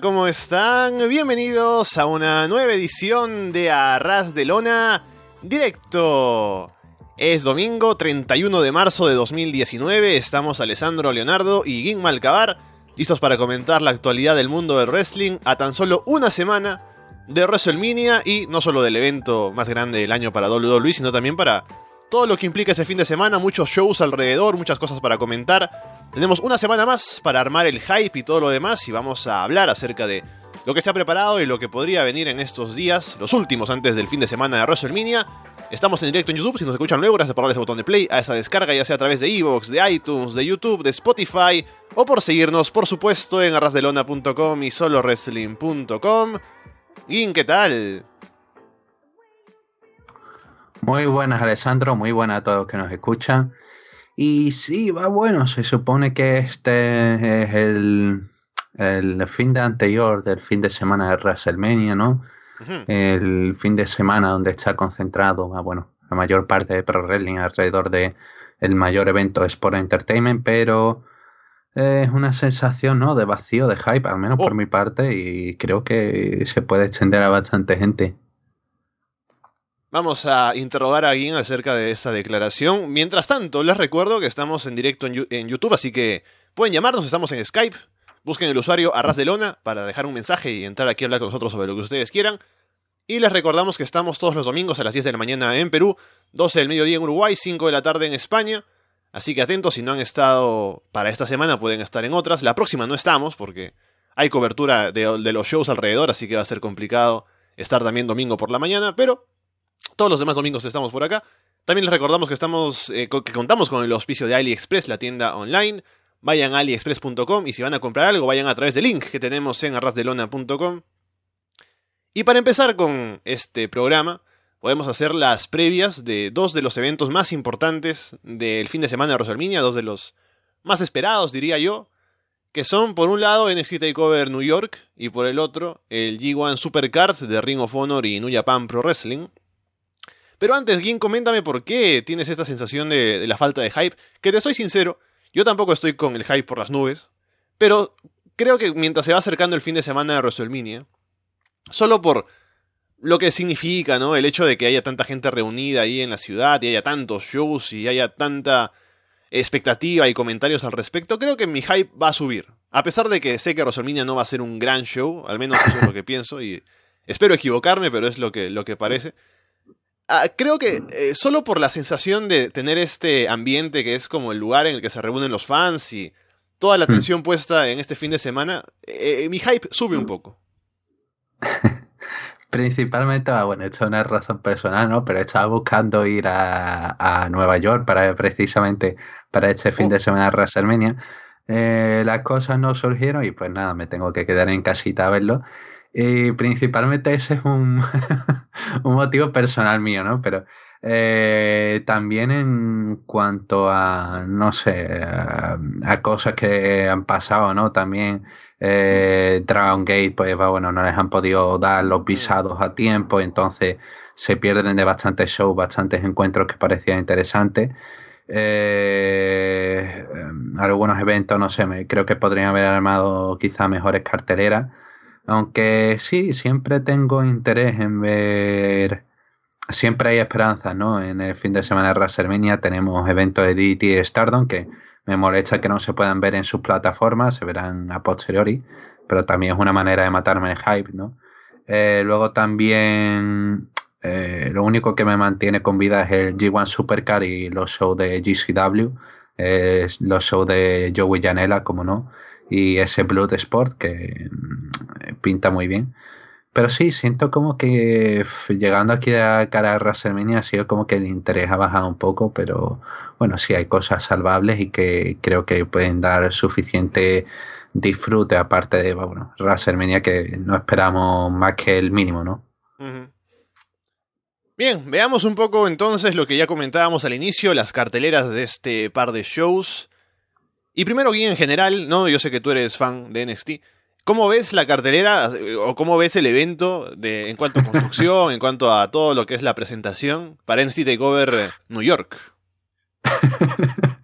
¿cómo están? Bienvenidos a una nueva edición de Arras de Lona Directo. Es domingo 31 de marzo de 2019, estamos Alessandro Leonardo y Ging Malcabar, listos para comentar la actualidad del mundo del wrestling a tan solo una semana de WrestleMania y no solo del evento más grande del año para WWE, sino también para todo lo que implica ese fin de semana, muchos shows alrededor, muchas cosas para comentar. Tenemos una semana más para armar el hype y todo lo demás y vamos a hablar acerca de lo que está preparado y lo que podría venir en estos días, los últimos antes del fin de semana de WrestleMania. Estamos en directo en YouTube, si nos escuchan luego, gracias por darle ese botón de play a esa descarga, ya sea a través de Evox, de iTunes, de YouTube, de Spotify, o por seguirnos, por supuesto, en arrasdelona.com y solowrestling.com. Gin, ¿qué tal? Muy buenas, Alessandro, muy buenas a todos los que nos escuchan. Y sí, va bueno, se supone que este es el, el fin de anterior del fin de semana de WrestleMania, ¿no? El fin de semana donde está concentrado, ah, bueno, la mayor parte de Pro Wrestling alrededor de el mayor evento Sport Entertainment, pero es una sensación, ¿no? De vacío, de hype, al menos por Oh. mi parte, y creo que se puede extender a bastante gente. Vamos a interrogar a alguien acerca de esta declaración. Mientras tanto, les recuerdo que estamos en directo en YouTube, así que pueden llamarnos, estamos en Skype. Busquen el usuario Arras de Lona para dejar un mensaje y entrar aquí a hablar con nosotros sobre lo que ustedes quieran. Y les recordamos que estamos todos los domingos a las 10 de la mañana en Perú, 12 del mediodía en Uruguay, 5 de la tarde en España. Así que atentos, si no han estado para esta semana, pueden estar en otras. La próxima no estamos porque hay cobertura de, de los shows alrededor, así que va a ser complicado estar también domingo por la mañana, pero todos los demás domingos estamos por acá. También les recordamos que estamos eh, que contamos con el auspicio de AliExpress, la tienda online. Vayan a aliexpress.com y si van a comprar algo, vayan a través del link que tenemos en arrasdelona.com. Y para empezar con este programa, podemos hacer las previas de dos de los eventos más importantes del fin de semana de WrestleMania, dos de los más esperados, diría yo, que son por un lado NXT TakeOver New York y por el otro el G1 Supercard de Ring of Honor y New Japan Pro Wrestling. Pero antes, Gin, coméntame por qué tienes esta sensación de, la falta de hype. Que te soy sincero, yo tampoco estoy con el hype por las nubes. Pero creo que mientras se va acercando el fin de semana de WrestleMania, solo por lo que significa, ¿no? El hecho de que haya tanta gente reunida ahí en la ciudad y haya tantos shows y haya tanta expectativa y comentarios al respecto, creo que mi hype va a subir. A pesar de que sé que WrestleMania no va a ser un gran show, al menos eso es lo que pienso y espero equivocarme, pero es lo que, lo que parece. Ah, creo que eh, solo por la sensación de tener este ambiente que es como el lugar en el que se reúnen los fans y toda la atención puesta en este fin de semana, eh, mi hype sube un poco. Principalmente, ah, bueno, esto es una razón personal, ¿no? Pero estaba buscando ir a, a Nueva York para precisamente para este fin Oh. de semana de WrestleMania. Eh, las cosas no surgieron y pues nada, me tengo que quedar en casita a verlo. Y principalmente ese es un, un motivo personal mío, ¿no? Pero eh, también en cuanto a, no sé, a, a cosas que han pasado, ¿no? También eh, Dragon Gate, pues va, bueno, no les han podido dar los visados a tiempo, entonces se pierden de bastantes shows, bastantes encuentros que parecían interesantes. Eh, em, algunos eventos, no sé, me, creo que podrían haber armado quizá mejores carteleras. Aunque sí, siempre tengo interés en ver. Siempre hay esperanza, ¿no? En el fin de semana de WrestleMania tenemos eventos de DDT y Stardom que me molesta que no se puedan ver en sus plataformas, se verán a posteriori, pero también es una manera de matarme el hype, ¿no? Eh, luego también eh, lo único que me mantiene con vida es el G1 Supercar y los shows de GCW, eh, los shows de Joey Janela, como no, y ese Blood Sport que mm, pinta muy bien. Pero sí, siento como que llegando aquí a cara a WrestleMania ha sido como que el interés ha bajado un poco, pero bueno, sí hay cosas salvables y que creo que pueden dar suficiente disfrute aparte de, bueno, WrestleMania que no esperamos más que el mínimo, ¿no? Bien, veamos un poco entonces lo que ya comentábamos al inicio, las carteleras de este par de shows. Y primero, bien en general, ¿no? Yo sé que tú eres fan de NXT. ¿Cómo ves la cartelera o cómo ves el evento en cuanto a construcción, en cuanto a todo lo que es la presentación para NXT TakeOver eh, New York?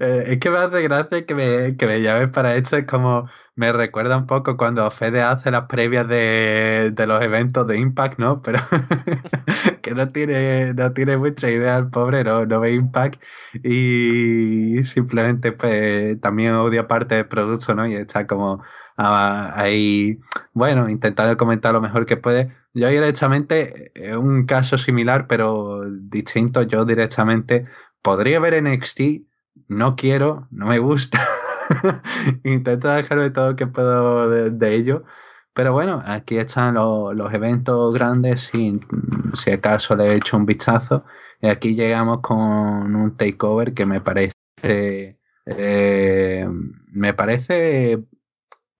Eh, es que me hace gracia que me, que me llames para esto. Es como me recuerda un poco cuando Fede hace las previas de, los eventos de Impact, ¿no? Pero que no tiene, no tiene mucha idea el pobre, no, no ve Impact y simplemente pues también odia parte del producto, ¿no? Y está como ah, ahí, bueno, intentando comentar lo mejor que puede. Yo directamente, es un caso similar, pero distinto, yo directamente podría ver NXT, no quiero, no me gusta. Intento dejarme todo que puedo de, ello. Pero bueno, aquí están los, eventos grandes, si, si acaso le he hecho un vistazo. Y aquí llegamos con un takeover que me parece. Eh, me parece.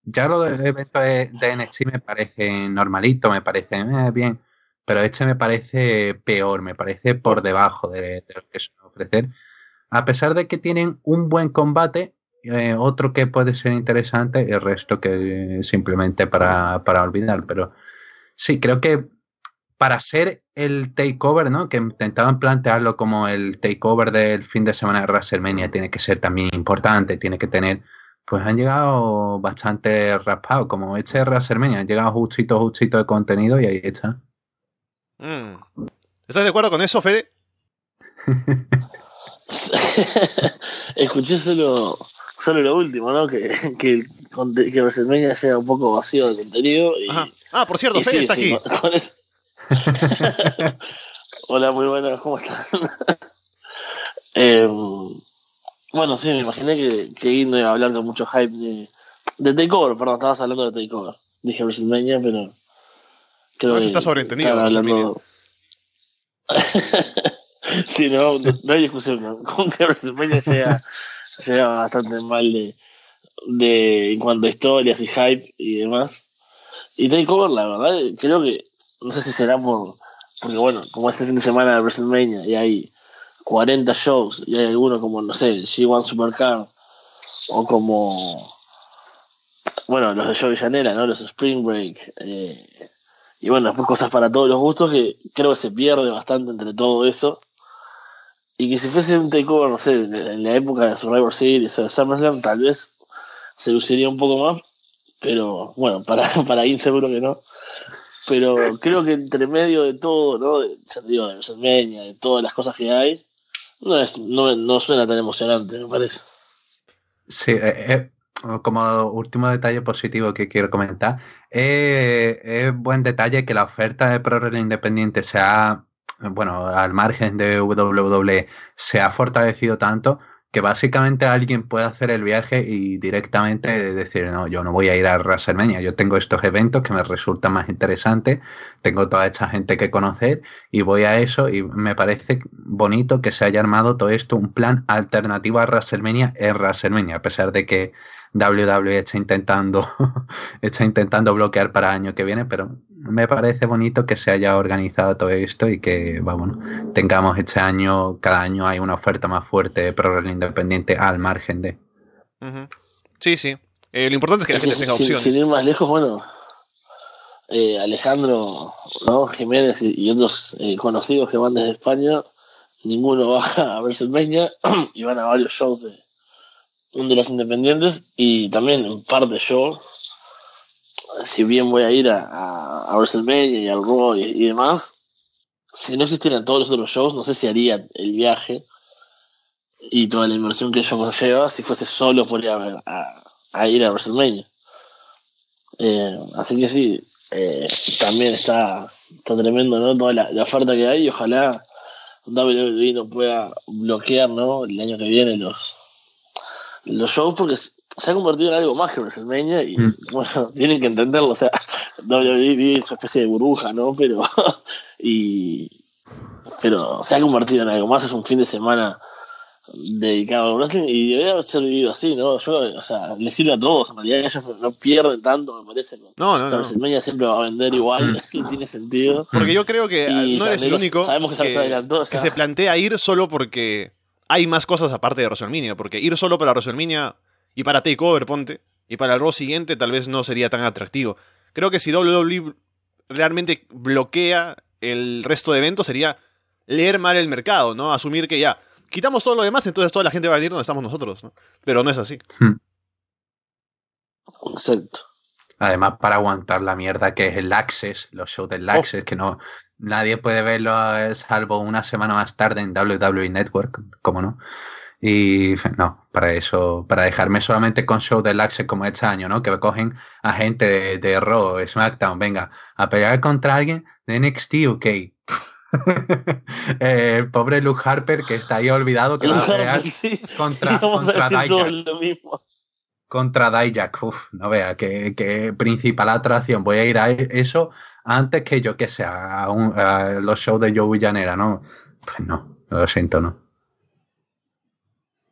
Ya los eventos de, de me parecen normalito, me parece eh, bien. Pero este me parece peor, me parece por debajo de, de lo que suelen ofrecer. A pesar de que tienen un buen combate, eh, otro que puede ser interesante, el resto que simplemente para, para olvidar. Pero sí, creo que para ser el takeover, ¿no? Que intentaban plantearlo como el takeover del fin de semana de WrestleMania, tiene que ser también importante, tiene que tener. Pues han llegado bastante raspados, como este de WrestleMania, han llegado justito, justito de contenido y ahí está. Mm. ¿Estás de acuerdo con eso, Fede? Escuché solo lo último, ¿no? Que, que, que WrestleMania sea un poco vacío de contenido. Y, Ah, por cierto, Fede está aquí. Hola, muy buenas, ¿cómo están? Em, bueno, sí, me imaginé que, que iba a hablar con mucho hype de, de Takeover, perdón, estabas hablando de Takeover. Dije WrestleMania, pero. Creo no, que está sobreentendido. Hablando... sí, no, no, hay discusión con que WrestleMania sea se bastante mal de, de, en cuanto a historias y hype y demás. Y Takeover, la verdad, creo que, no sé si será por, porque bueno, como este fin de semana de WrestleMania y hay 40 shows y hay algunos como, no sé, G1 Supercar o como, bueno, los de Joe Villanera, ¿no? Los Spring Break. Eh, y bueno, después cosas para todos los gustos que creo que se pierde bastante entre todo eso y que si fuese un takeover, no sé, en la época de Survivor Series o de SummerSlam, tal vez se luciría un poco más. Pero bueno, para, para ahí seguro que no. Pero creo que entre medio de todo, ¿no? De, digo, de todas las cosas que hay, no, es, no, no suena tan emocionante, me parece. Sí, eh, eh, como último detalle positivo que quiero comentar, eh, es buen detalle que la oferta de Pro Independiente sea bueno, al margen de WWE, se ha fortalecido tanto que básicamente alguien puede hacer el viaje y directamente decir, no, yo no voy a ir a WrestleMania, yo tengo estos eventos que me resultan más interesantes, tengo toda esta gente que conocer y voy a eso y me parece bonito que se haya armado todo esto, un plan alternativo a WrestleMania en WrestleMania, a pesar de que WWE está intentando, está intentando bloquear para el año que viene, pero me parece bonito que se haya organizado todo esto y que vamos, tengamos este año, cada año hay una oferta más fuerte de ProRes independiente al margen de. Sí, sí. Eh, lo importante es que la gente tenga opciones. Sin ir más lejos, bueno, eh, Alejandro ¿no? Jiménez y, otros eh, conocidos que van desde España, ninguno va a WrestleMania y van a varios shows de, de los independientes y también en parte yo, si bien voy a ir a, a, WrestleMania y al Raw y, demás, si no existieran todos los otros shows, no sé si haría el viaje y toda la inversión que ello lleva si fuese solo por ir a, ir a WrestleMania. Eh, así que sí, eh, también está, está tremendo ¿no? toda la, la, oferta que hay y ojalá WWE no pueda bloquear ¿no? el año que viene los, los shows porque se ha convertido en algo más que WrestleMania y mm. bueno, tienen que entenderlo, o sea, WWE es una especie de burbuja, ¿no? Pero y pero se ha convertido en algo más, es un fin de semana dedicado a wrestling y debería ser vivido así, ¿no? Yo, o sea, le sirve a todos, en realidad ellos no pierden tanto, me parece. No, no, no. WrestleMania siempre va a vender igual, no tiene sentido. Porque yo creo que no eres el único que, se plantea ir solo porque hay más cosas aparte de WrestleMania, porque ir solo para WrestleMania y para Takeover, ponte, y para el Raw siguiente tal vez no sería tan atractivo. Creo que si WWE realmente bloquea el resto de eventos sería leer mal el mercado, ¿no? Asumir que ya, quitamos todo lo demás, entonces toda la gente va a venir donde estamos nosotros, ¿no? Pero no es así. Hmm. Exacto. Además, para aguantar la mierda que es el Access, los shows del Access, que no nadie puede verlo eh, salvo una semana más tarde en WWE Network, como no. Y no, para eso, para dejarme solamente con shows del Access como este año, ¿no? Que cogen a gente de, de Raw, SmackDown, venga, a pelear contra alguien de NXT UK. Eh, el pobre Luke Harper que está ahí olvidado que va a pelear contra, contra Dijak. Contra Dijak, Uf, no vea, que, principal atracción. Voy a ir a eso antes que yo que sea a, los shows de Joe Villanera, ¿no? Pues no, lo siento, no.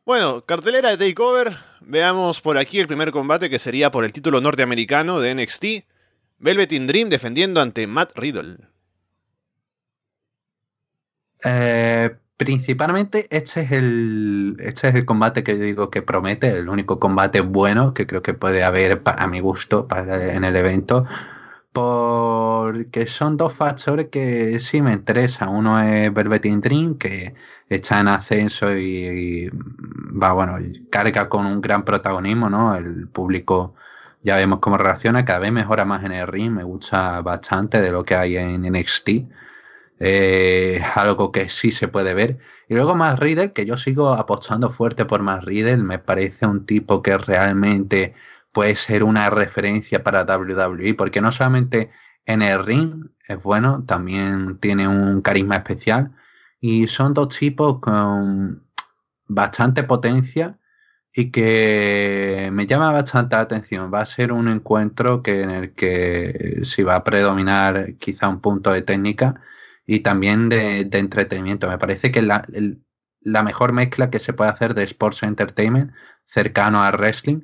Bueno, cartelera de Takeover. Veamos por aquí el primer combate que sería por el título norteamericano de NXT. Velvet in Dream defendiendo ante Matt Riddle. Eh, principalmente este es el este es el combate que yo digo que promete, el único combate bueno que creo que puede haber a mi gusto para, en el evento, porque son dos factores que sí me interesan. Uno es Velvet Dream, que está en ascenso y, va, bueno, carga con un gran protagonismo, ¿no? El público ya vemos cómo reacciona, cada vez mejora más en el ring, me gusta bastante de lo que hay en NXT algo que sí se puede ver. Y luego más Riddle, que yo sigo apostando fuerte por más Riddle, me parece un tipo que realmente puede ser una referencia para WWE, porque no solamente en el ring es bueno, también tiene un carisma especial y son dos tipos con bastante potencia y que me llama bastante la atención. Va a ser un encuentro que en el que si va a predominar quizá un punto de técnica y también de, entretenimiento. Me parece que la, la, mejor mezcla que se puede hacer de sports entertainment cercano al wrestling.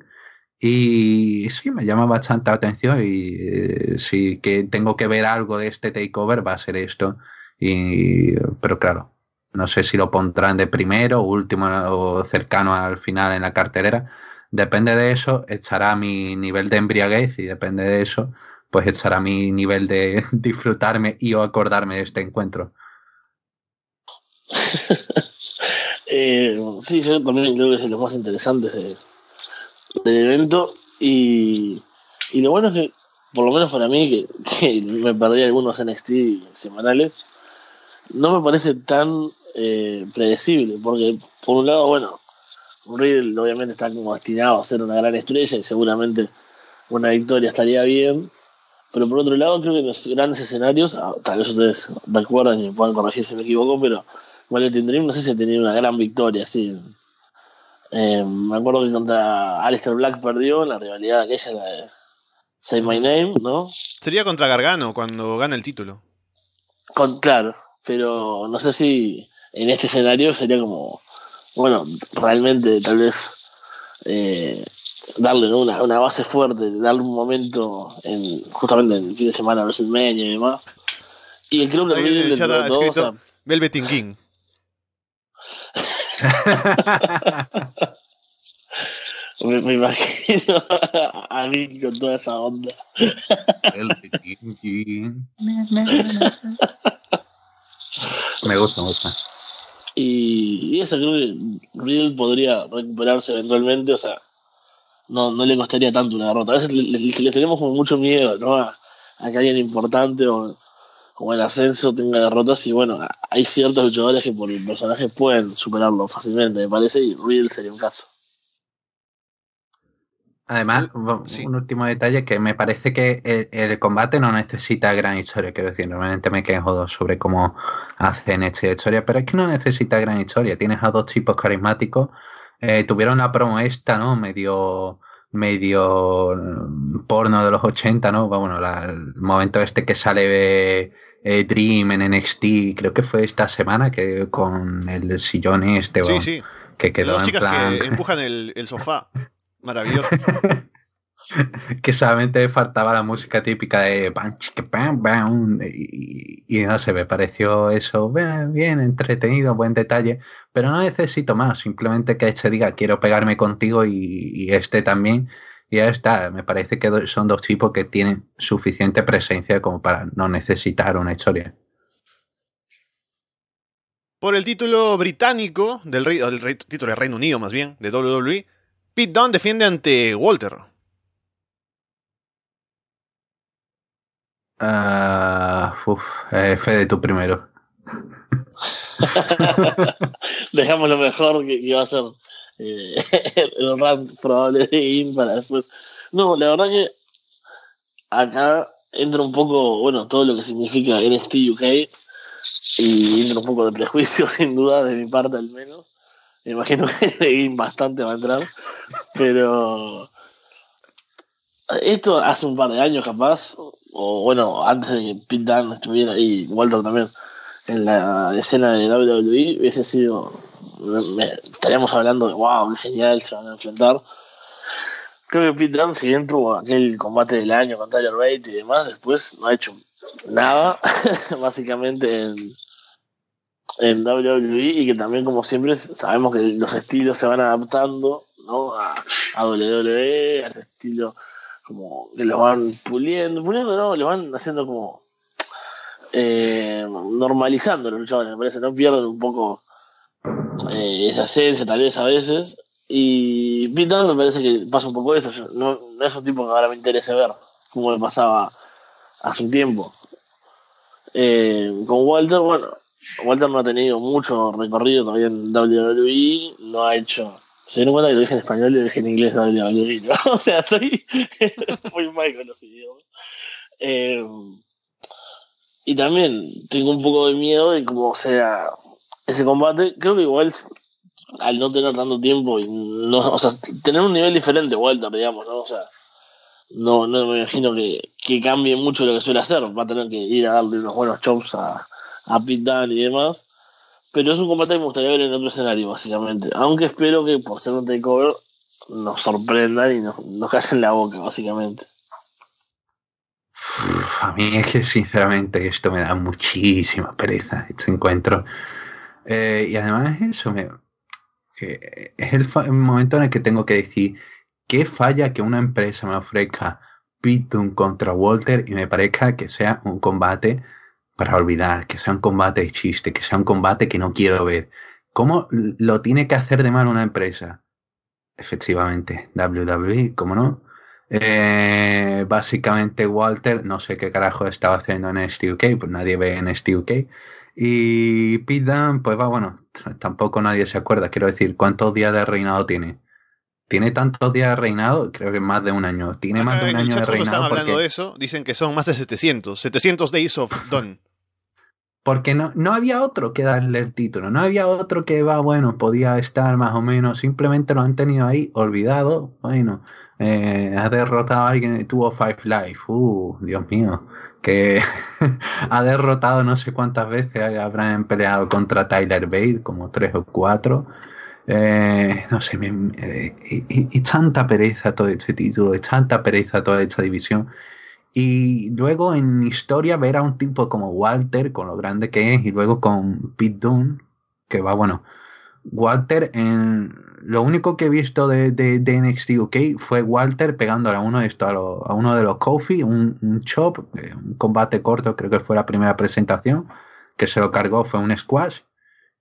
Y sí, me llama bastante atención y eh, si que tengo que ver algo de este takeover va a ser esto. Y, pero claro, no sé si lo pondrán de primero, último o cercano al final en la cartelera. Depende de eso, estará mi nivel de embriaguez y depende de eso, pues estará mi nivel de disfrutarme y o acordarme de este encuentro. eh, sí, yo también creo que es de los más interesantes del evento y, y, lo bueno es que, por lo menos para mí, que, me perdí algunos NXT semanales, no me parece tan eh, predecible, porque por un lado, bueno, Riddle obviamente está como destinado a ser una gran estrella y seguramente una victoria estaría bien, pero por otro lado, creo que los grandes escenarios, ah, tal vez ustedes recuerdan y me puedan corregir si me equivoco, pero Violet Dream no sé si ha tenido una gran victoria, sí. Eh, me acuerdo que contra Alistair Black perdió en la rivalidad aquella, la de Say My Name, ¿no? Sería contra Gargano cuando gana el título. Con, claro, pero no sé si en este escenario sería como, bueno, realmente tal vez eh, darle una, una, base fuerte, darle un momento en, justamente en el fin de semana WrestleMania y demás. Y creo que también dentro de Velveteen King. Me, me, imagino a mí con toda esa onda. me gusta, me gusta. Y, y eso creo que Riddle podría recuperarse eventualmente, o sea, no, no le costaría tanto una derrota. A veces le, tenemos como mucho miedo ¿no? a, que alguien importante o, o en ascenso tenga derrotas y bueno, hay ciertos luchadores que por el personaje pueden superarlo fácilmente, me parece, y Riddle sería un caso. Además, un último detalle que me parece que el, combate no necesita gran historia, quiero decir, normalmente me quejo sobre cómo hacen esta historia, pero es que no necesita gran historia, tienes a dos tipos carismáticos eh, tuvieron la promo esta, ¿no? Medio medio mm, porno de los 80, ¿no? Bueno, el momento este que sale de eh, Dream en NXT, creo que fue esta semana que con el sillón este, sí, sí. que quedó Las en plan... que empujan el, el sofá. Maravilloso. que solamente faltaba la música típica de y, y no sé, me pareció eso bien, entretenido, buen detalle, pero no necesito más, simplemente que este diga quiero pegarme contigo y, este también, y ya está, me parece que son dos tipos que tienen suficiente presencia como para no necesitar una historia. Por el título británico, del, rey, título del Reino Unido más bien, de WWE, Pete Dunne defiende ante Walter. Uh, uf, eh, Fede, tú primero. Dejamos lo mejor que, que, va a ser eh, el rant probable de In para después. No, la verdad que acá entra un poco, bueno, todo lo que significa NXT UK y entra un poco de prejuicio, sin duda, de mi parte al menos. Me imagino que In bastante va a entrar, pero esto hace un par de años capaz, o bueno, antes de que Pete Dunne estuviera y Walter también en la escena de WWE, hubiese sido, estaríamos hablando de wow, qué genial, se van a enfrentar. Creo que Pete Dunne, si bien tuvo aquel combate del año con Tyler Bate y demás, después no ha hecho nada, básicamente en, en WWE, y que también, como siempre, sabemos que los estilos se van adaptando ¿no? a, a WWE, a ese estilo como que lo van puliendo, puliendo no, lo van haciendo como eh, normalizando los luchadores, me parece, no pierden un poco eh, esa esencia tal vez a veces. Y Pete me parece que pasa un poco eso, no, no, es un tipo que ahora me interese ver, como me pasaba hace un tiempo. Eh, con Walter, bueno, Walter no ha tenido mucho recorrido todavía en WWE, no ha hecho se dieron cuenta que lo dije en español y lo dije en inglés ¿no? o sea, estoy muy mal con los idiomas. Eh, y también tengo un poco de miedo de cómo sea ese combate. Creo que igual, al no tener tanto tiempo y no, o sea, tener un nivel diferente, Walter, digamos, ¿no? O sea, no, no me imagino que, que cambie mucho lo que suele hacer. Va a tener que ir a darle unos buenos chops a, a Pete Dunne y demás. Pero es un combate que me gustaría ver en otro escenario, básicamente. Aunque espero que por ser un takeover nos sorprendan y nos, nos callen la boca, básicamente. A mí es que sinceramente esto me da muchísima pereza, este encuentro. Eh, y además eso, me, eh, es el, momento en el que tengo que decir, ¿qué falla que una empresa me ofrezca Pitun contra Walter y me parezca que sea un combate para olvidar, que sea un combate de chiste, que sea un combate que no quiero ver. ¿Cómo lo tiene que hacer de mal una empresa? Efectivamente, WWE, ¿cómo no? Eh, básicamente Walter, no sé qué carajo estaba haciendo en STUK, pues nadie ve en STUK. Y Pete Dunne, pues va, bueno, tampoco nadie se acuerda. Quiero decir, ¿cuántos días de reinado tiene? ¿Tiene tantos días de reinado? Creo que más de un año. ¿Tiene más de un año de reinado? Están hablando porque... de eso, dicen que son más de 700. 700 Days of Dawn. Porque no, no había otro que darle el título, no había otro que va, bueno, podía estar más o menos, simplemente lo han tenido ahí olvidado. Bueno, eh, ha derrotado a alguien tuvo Five Life, uh, Dios mío, que ha derrotado no sé cuántas veces habrán peleado contra Tyler Bate, como tres o cuatro. Eh, no sé, me, eh, y, y, tanta pereza todo este título, y tanta pereza toda esta división. Y luego en historia ver a un tipo como Walter, con lo grande que es, y luego con Pete Dunne, que va, bueno, Walter, en, lo único que he visto de, de, NXT UK fue Walter pegándole a uno de, estos, a, uno de los Kofi, un, un chop, un combate corto, creo que fue la primera presentación, que se lo cargó, fue un squash.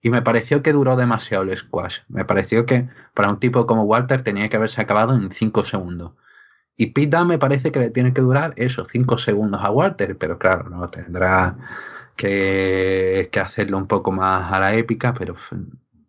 Y me pareció que duró demasiado el squash. Me pareció que para un tipo como Walter tenía que haberse acabado en 5 segundos. Y Pita me parece que le tiene que durar eso, 5 segundos a Walter, pero claro, no tendrá que, que, hacerlo un poco más a la épica, pero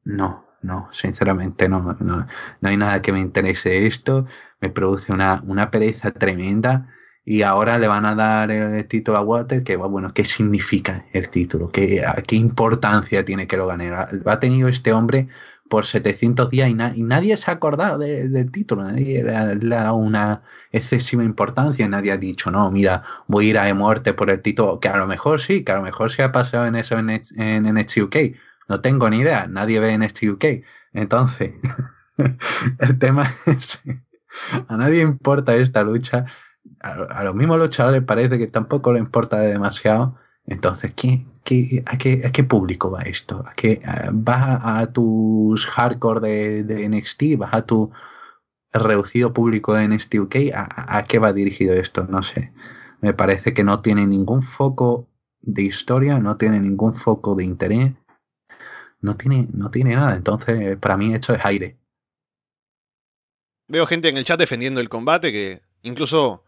no, no, sinceramente no, no, no hay nada que me interese esto, me produce una, una pereza tremenda y ahora le van a dar el título a Walter, que bueno, ¿qué significa el título? ¿Qué, ¿Qué importancia tiene que lo gane? Ha tenido este hombre por 700 días y, na y nadie se ha acordado de, del título, nadie le ha, dado una excesiva importancia, nadie ha dicho, no, mira, voy a ir a de muerte por el título, que a lo mejor sí, que a lo mejor se ha pasado en eso en, en, UK, no tengo ni idea, nadie ve NXT UK, entonces, el tema es, a nadie importa esta lucha, a, a los mismos luchadores parece que tampoco le importa demasiado, entonces, ¿qué, a, qué, ¿a qué público va esto? ¿A qué, a, ¿Vas a, a, tus hardcore de, de, NXT? ¿Vas a tu reducido público de NXT UK? ¿A, ¿A, qué va dirigido esto? No sé. Me parece que no tiene ningún foco de historia, no tiene ningún foco de interés, no tiene, no tiene nada. Entonces, para mí esto es aire. Veo gente en el chat defendiendo el combate que incluso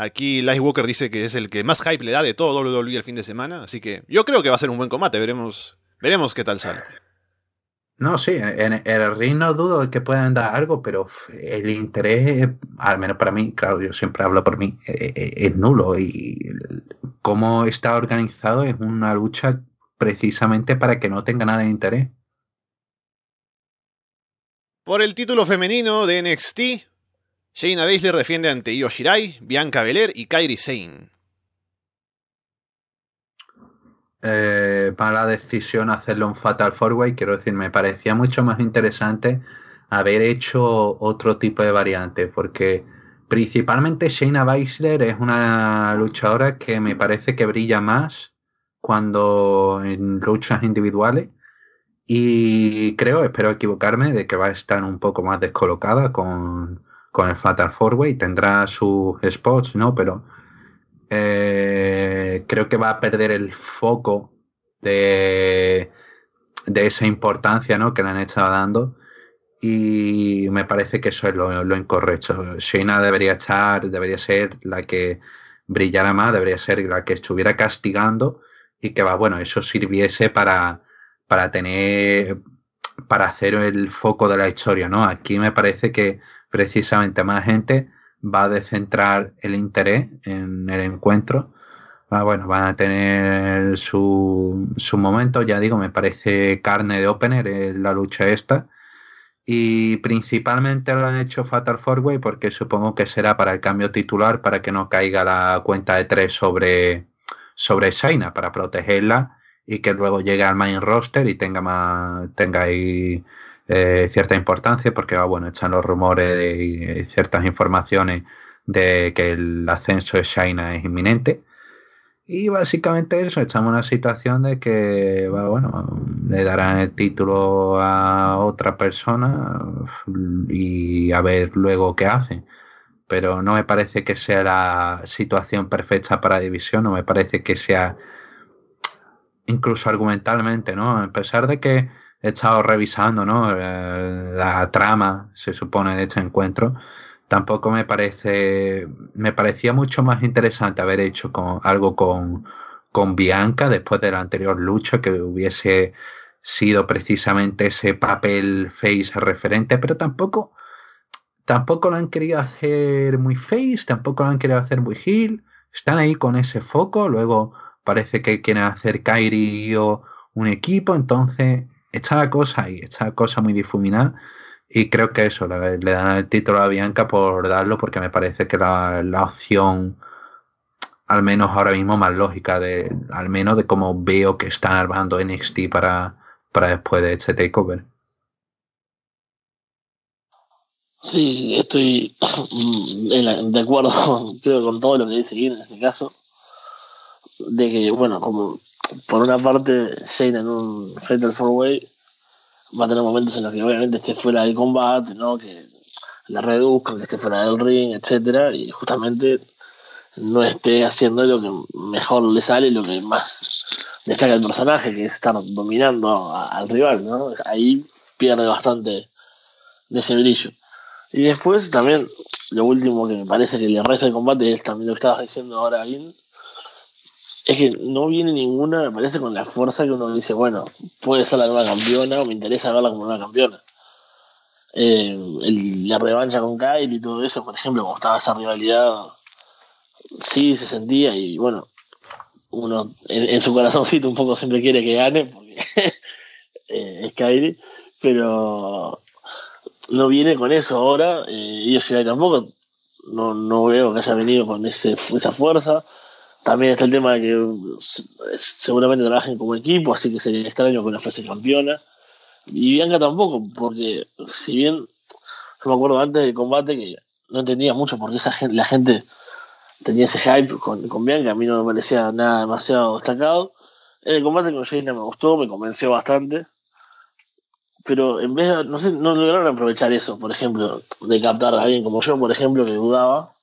Aquí Lightwalker dice que es el que más hype le da de todo WWE el fin de semana, así que yo creo que va a ser un buen combate, veremos, veremos qué tal sale. No, sí, en, el ring no dudo que puedan dar algo, pero el interés, al menos para mí, claro, yo siempre hablo por mí, eh, eh, es, nulo. Y cómo está organizado es una lucha precisamente para que no tenga nada de interés. Por el título femenino de NXT, Shayna Baszler defiende ante Io Shirai, Bianca Belair y Kairi Sane. Eh, para la decisión hacerlo un Fatal Four Way, quiero decir, me parecía mucho más interesante haber hecho otro tipo de variante, porque principalmente Shayna Baszler es una luchadora que me parece que brilla más cuando en luchas individuales y creo, espero equivocarme, de que va a estar un poco más descolocada con, con el Fatal Four Way, tendrá sus spots, ¿no? Pero eh, creo que va a perder el foco de, de esa importancia ¿no? que le han estado dando y me parece que eso es lo, incorrecto. Shayna debería estar, debería ser la que brillara más, debería ser la que estuviera castigando y que va, bueno, eso sirviese para, para tener, para hacer el foco de la historia, ¿no? Aquí me parece que precisamente más gente va a descentrar el interés en el encuentro. Ah, bueno, van a tener su, su momento, ya digo, me parece carne de opener en la lucha esta. Y principalmente lo han hecho Fatal Four Way porque supongo que será para el cambio titular para que no caiga la cuenta de tres sobre, sobre Shaina, para protegerla y que luego llegue al main roster y tenga más, tenga ahí eh, cierta importancia porque, ah, bueno, echan los rumores y ciertas informaciones de que el ascenso de Shaina es inminente. Y básicamente eso, echamos una situación de que, bueno, le darán el título a otra persona y a ver luego qué hace. Pero no me parece que sea la situación perfecta para división, no me parece que sea incluso argumentalmente, ¿no? A pesar de que he estado revisando ¿no? Eh, la trama, se supone, de este encuentro, tampoco me parece, me parecía mucho más interesante haber hecho algo con, con Bianca después de la anterior lucha que hubiese sido precisamente ese papel face referente, pero tampoco, tampoco lo han querido hacer muy face, tampoco lo han querido hacer muy heel, están ahí con ese foco, luego parece que quieren hacer Kairi o un equipo, entonces está la cosa ahí, está la cosa muy difuminada. Y creo que eso, le, dan el título a Bianca por darlo, porque me parece que la, la opción, al menos ahora mismo, más lógica, de, al menos de cómo veo que están armando NXT para, para después de este takeover. Sí, estoy de acuerdo con todo lo que dice Guinness en este caso. De que, bueno, como por una parte, Shane en un Fatal Four Way va a tener momentos en los que obviamente esté fuera del combate, ¿no? Que la reduzcan, que esté fuera del ring, etcétera, y justamente no esté haciendo lo que mejor le sale, lo que más destaca el personaje, que es estar dominando al rival, ¿no? Ahí pierde bastante de ese brillo. Y después también, lo último que me parece que le resta el combate es también lo que estabas diciendo ahora, bien es que no viene ninguna, me parece, con la fuerza que uno dice, bueno, puede ser la nueva campeona o me interesa verla como nueva campeona. Eh, la revancha con Kyle y todo eso, por ejemplo, como estaba esa rivalidad, sí se sentía y bueno, uno en, su corazoncito un poco siempre quiere que gane porque eh, es Kylie, pero no viene con eso ahora eh, y yo tampoco no, no veo que haya venido con ese, esa fuerza también está el tema de que seguramente trabajen como equipo, así que sería extraño que una fuese campeona. Y Bianca tampoco, porque si bien yo me acuerdo antes del combate que no entendía mucho por qué esa gente, la gente tenía ese hype con, con Bianca, a mí no me parecía nada demasiado destacado. En el combate con Jaina me gustó, me convenció bastante. Pero en vez de, no sé, no lograron aprovechar eso, por ejemplo, de captar a alguien como yo, por ejemplo, que dudaba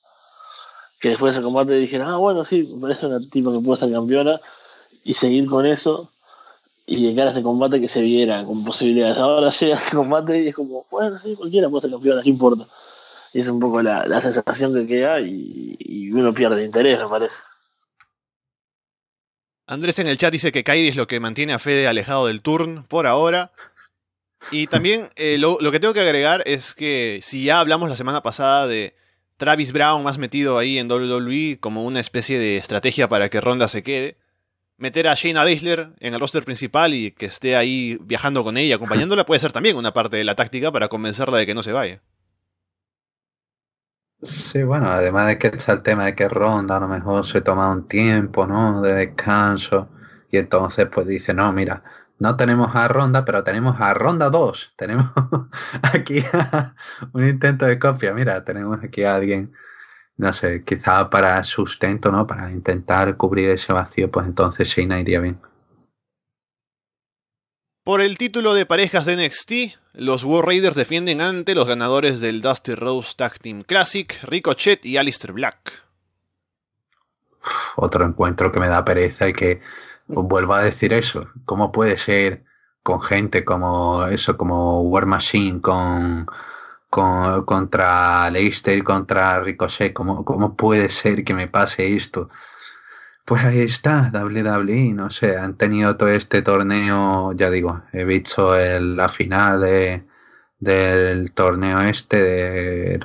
que después del combate dijeron, ah, bueno, sí, parece una tipo que puede ser campeona, y seguir con eso, y llegar a este combate que se viera con posibilidades. Ahora llega ese combate y es como, bueno, sí, cualquiera puede ser campeona, no importa. y es un poco la, sensación que queda y, uno pierde interés, me parece. Andrés en el chat dice que Kairi es lo que mantiene a Fede alejado del turn por ahora. Y también eh, lo, lo, que tengo que agregar es que si ya hablamos la semana pasada de Travis Brown más metido ahí en WWE como una especie de estrategia para que Ronda se quede, meter a Shayna Baszler en el roster principal y que esté ahí viajando con ella, acompañándola, puede ser también una parte de la táctica para convencerla de que no se vaya. Sí, bueno, además de que está el tema de que Ronda a lo mejor se toma un tiempo, ¿no? De descanso y entonces pues dice, no, mira, no tenemos a Ronda, pero tenemos a Ronda 2. Tenemos aquí un intento de copia, mira, tenemos aquí a alguien no sé, quizá para sustento, ¿no? Para intentar cubrir ese vacío, pues entonces Shayna iría bien. Por el título de parejas de NXT, los War Raiders defienden ante los ganadores del Dusty Rose Tag Team Classic, Ricochet y Alistair Black. Otro encuentro que me da pereza y que vuelvo a decir eso. ¿Cómo puede ser con gente como eso, como War Machine, con contra Leicester, contra Ricochet. ¿Cómo, ¿Cómo puede ser que me pase esto? Pues ahí está, WWE, no sé, han tenido todo este torneo, ya digo, he visto la final de, del torneo este de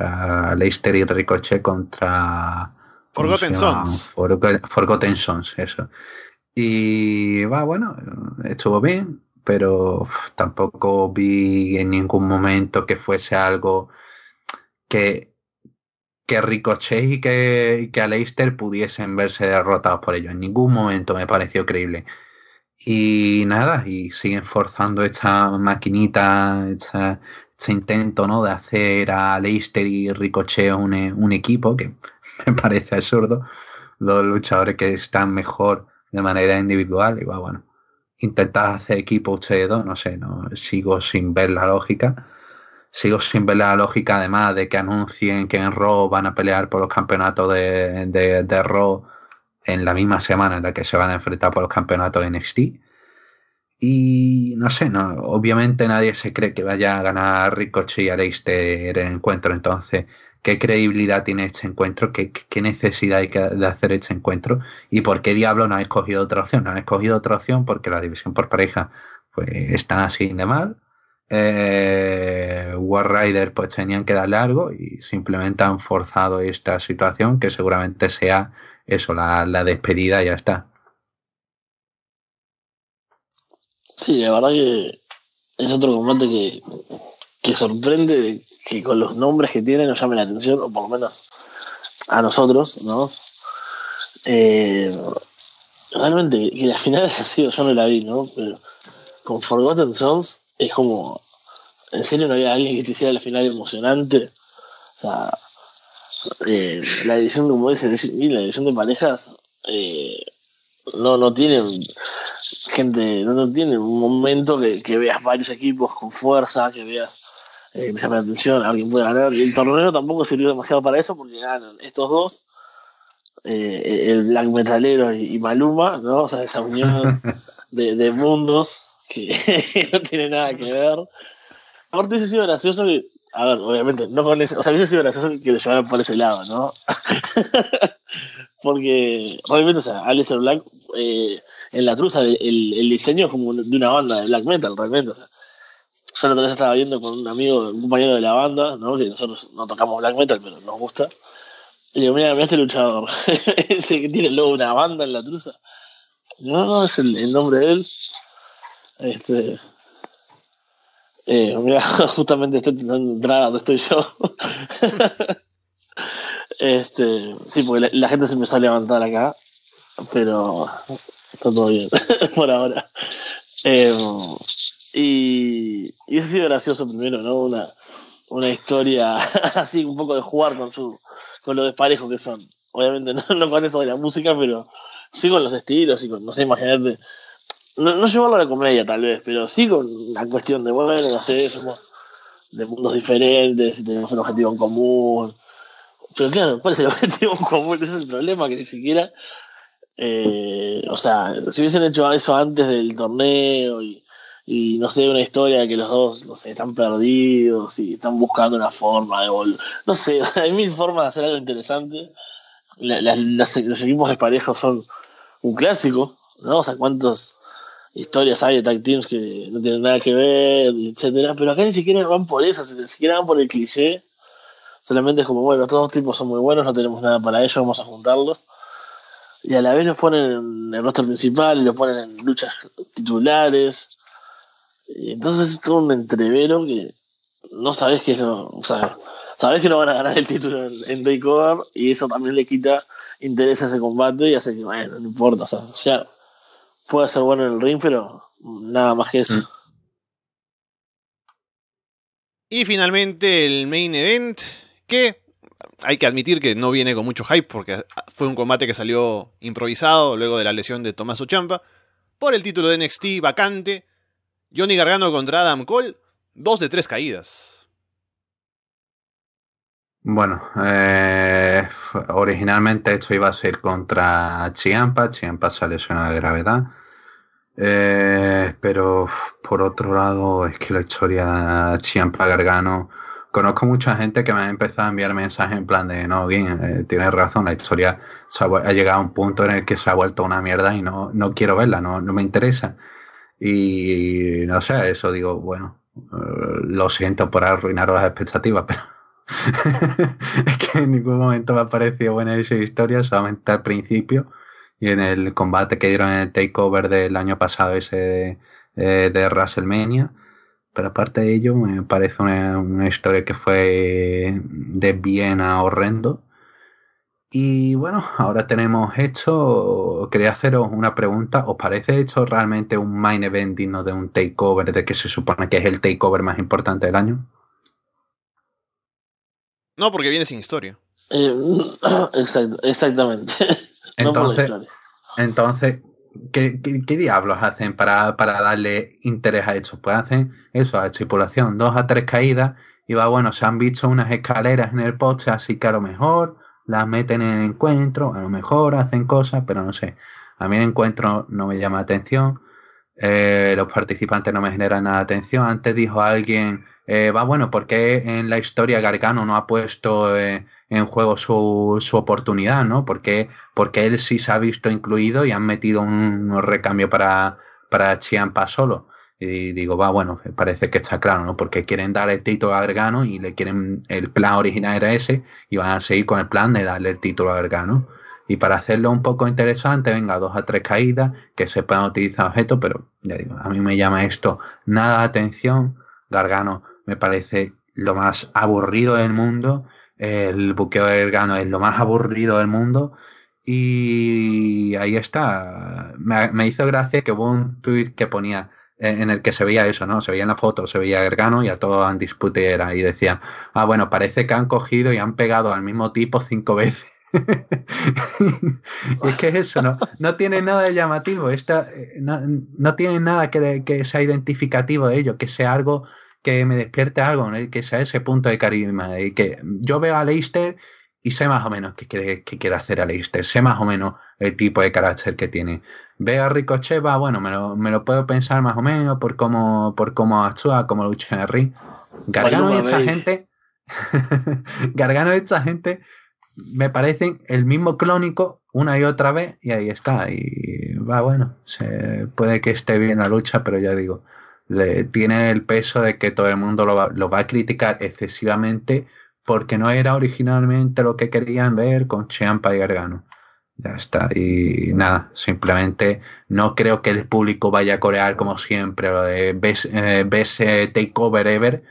Leicester y Ricochet contra Forgotten Sons. Forgotten Sons, eso. Y va, bueno, estuvo bien, pero tampoco vi en ningún momento que fuese algo que, que Ricochet y que, que Aleister pudiesen verse derrotados por ello. En ningún momento me pareció creíble. Y nada, y siguen forzando esta maquinita, este intento ¿no? de hacer a Leicester y Ricochet un, un equipo, que me parece absurdo. Dos luchadores que están mejor de manera individual, igual, bueno intentas hacer equipo ustedes dos, no sé, no sigo sin ver la lógica. Sigo sin ver la lógica, además de que anuncien que en Raw van a pelear por los campeonatos de, de, de Raw en la misma semana en la que se van a enfrentar por los campeonatos de NXT. Y no sé, no, obviamente nadie se cree que vaya a ganar Ricochet y Aleister el encuentro, entonces qué credibilidad tiene este encuentro, qué, necesidad hay de hacer este encuentro y por qué diablo no ha escogido otra opción. No han escogido otra opción porque la división por pareja pues están así de mal. Eh, War Rider pues tenían que darle algo y simplemente han forzado esta situación que seguramente sea eso, la, despedida y ya está. Sí, la verdad que es otro combate que, que sorprende que con los nombres que tiene nos llame la atención, o por lo menos a nosotros, ¿no? Eh, realmente, que la final haya sido, yo no la vi, ¿no? Pero con Forgotten Sons es como, ¿en serio no había alguien que te hiciera la final emocionante? O sea, eh, la división, como dice, la división de parejas eh, no, no tienen gente, no, no tienen un momento que, que veas varios equipos con fuerza, que veas eh, llama la atención, alguien puede ganar. El torneo tampoco sirvió demasiado para eso porque ganan estos dos, eh, el Black Metalero y, Maluma, ¿no? O sea, esa unión de, mundos que, no tiene nada que ver. Aparte hubiese sido gracioso que, a ver, obviamente, no con ese, o sea, hubiese sido gracioso que lo llevaran por ese lado, ¿no? porque, obviamente, o sea, Alistair Black, eh, en la truza, el, el, diseño es como de una banda de black metal, realmente, o sea yo la otra vez estaba viendo con un amigo, un compañero de la banda, ¿no? que nosotros no tocamos black metal, pero nos gusta. Y le digo, mira, mira este luchador, ese que tiene luego una banda en la truza. No, no, es el, nombre de él. Este. Eh, mira, justamente estoy intentando entrar donde estoy yo. este, sí, porque la, gente se empezó a levantar acá, pero está todo bien por ahora. Eh, y, y eso ha sido gracioso primero, ¿no? Una, una historia así, un poco de jugar con su con lo desparejos que son. Obviamente no, con eso de la música, pero sí con los estilos y con, no sé, imagínate. No, llevarlo a la comedia tal vez, pero sí con la cuestión de, bueno, no sé, somos de mundos diferentes y tenemos un objetivo en común. Pero claro, ¿cuál es el objetivo en común? Es el problema, que ni siquiera... Eh, o sea, si hubiesen hecho eso antes del torneo y y no sé, una historia que los dos, no sé, están perdidos y están buscando una forma de volver. No sé, hay mil formas de hacer algo interesante. los equipos de pareja son un clásico, ¿no? O sea, cuántas historias hay de tag teams que no tienen nada que ver, etcétera, pero acá ni siquiera van por eso, ni siquiera van por el cliché. Solamente es como, bueno, todos los tipos son muy buenos, no tenemos nada para ellos, vamos a juntarlos. Y a la vez los ponen en el roster principal los ponen en luchas titulares entonces es todo un entrevero que no sabes que no, o sea, sabes que no van a ganar el título en, en Takeover y eso también le quita interés a ese combate y hace que, bueno, no importa, o sea, ya puede ser bueno en el ring, pero nada más que eso. Mm. Y finalmente el main event, que hay que admitir que no viene con mucho hype porque fue un combate que salió improvisado luego de la lesión de Tommaso Champa por el título de NXT vacante Johnny Gargano contra Adam Cole, dos de tres caídas. Bueno, eh, originalmente esto iba a ser contra Chiampa, Chiampa se lesionado de gravedad. Eh, pero por otro lado, es que la historia Chiampa Gargano. Conozco mucha gente que me ha empezado a enviar mensajes en plan de no, bien, eh, tienes razón, la historia ha, llegado a un punto en el que se ha vuelto una mierda y no, no quiero verla, no, no me interesa. Y no sé, eso digo, bueno, eh, lo siento por arruinaros las expectativas, pero es que en ningún momento me ha parecido buena esa historia, solamente al principio y en el combate que dieron en el takeover del año pasado, ese de, eh, de WrestleMania. Pero aparte de ello, me parece una, una historia que fue de bien a horrendo y bueno, ahora tenemos esto. Quería haceros una pregunta. ¿Os parece esto realmente un main event digno de un takeover de que se supone que es el takeover más importante del año? No, porque viene sin historia. Eh, exactamente. Entonces, entonces ¿qué, diablos hacen para, para, darle interés a esto? Pues hacen eso, a tripulación, dos a tres caídas. Y va, bueno, se han visto unas escaleras en el poste, así que a lo mejor las meten en encuentro, a lo mejor hacen cosas, pero no sé. A mí el encuentro no me llama atención, eh, los participantes no me generan nada de atención. Antes dijo alguien, eh, va bueno, ¿por qué en la historia Gargano no ha puesto eh, en juego su, su oportunidad, ¿no? Porque, porque él sí se ha visto incluido y han metido un, recambio para, para Chiampa solo. Y digo, va, bueno, parece que está claro, ¿no? Porque quieren dar el título a Gargano y le quieren, el plan original era ese y van a seguir con el plan de darle el título a Gargano. Y para hacerlo un poco interesante, venga, dos a tres caídas, que se puedan utilizar objetos, pero ya digo, a mí me llama esto nada de atención. Gargano me parece lo más aburrido del mundo. El buqueo de Gargano es lo más aburrido del mundo. Y ahí está. Me, me hizo gracia que hubo un tweet que ponía en el que se veía eso, ¿no? Se veía en la foto, se veía Gargano y a todo han era y decían, ah, bueno, parece que han cogido y han pegado al mismo tipo cinco veces. es que eso no, no tiene nada de llamativo, esta, eh, no, no, tiene nada que, que, sea identificativo de ello, que sea algo que me despierte algo, que sea ese punto de carisma, y que yo veo a Leicester y sé más o menos qué quiere, qué quiere hacer Aleister, sé más o menos el tipo de carácter que tiene. Veo a Ricochet, va, bueno, me lo, me lo puedo pensar más o menos por cómo, por cómo actúa, cómo lucha en el ring. Gargano y esta gente, Gargano y esta gente me parecen el mismo clónico una y otra vez y ahí está. Y va, bueno, se, puede que esté bien la lucha, pero ya digo, le, tiene el peso de que todo el mundo lo va, lo va a criticar excesivamente porque no era originalmente lo que querían ver con Chiampa y Gargano. Ya está. Y nada, simplemente no creo que el público vaya a corear como siempre lo de ves, eh, Takeover Ever,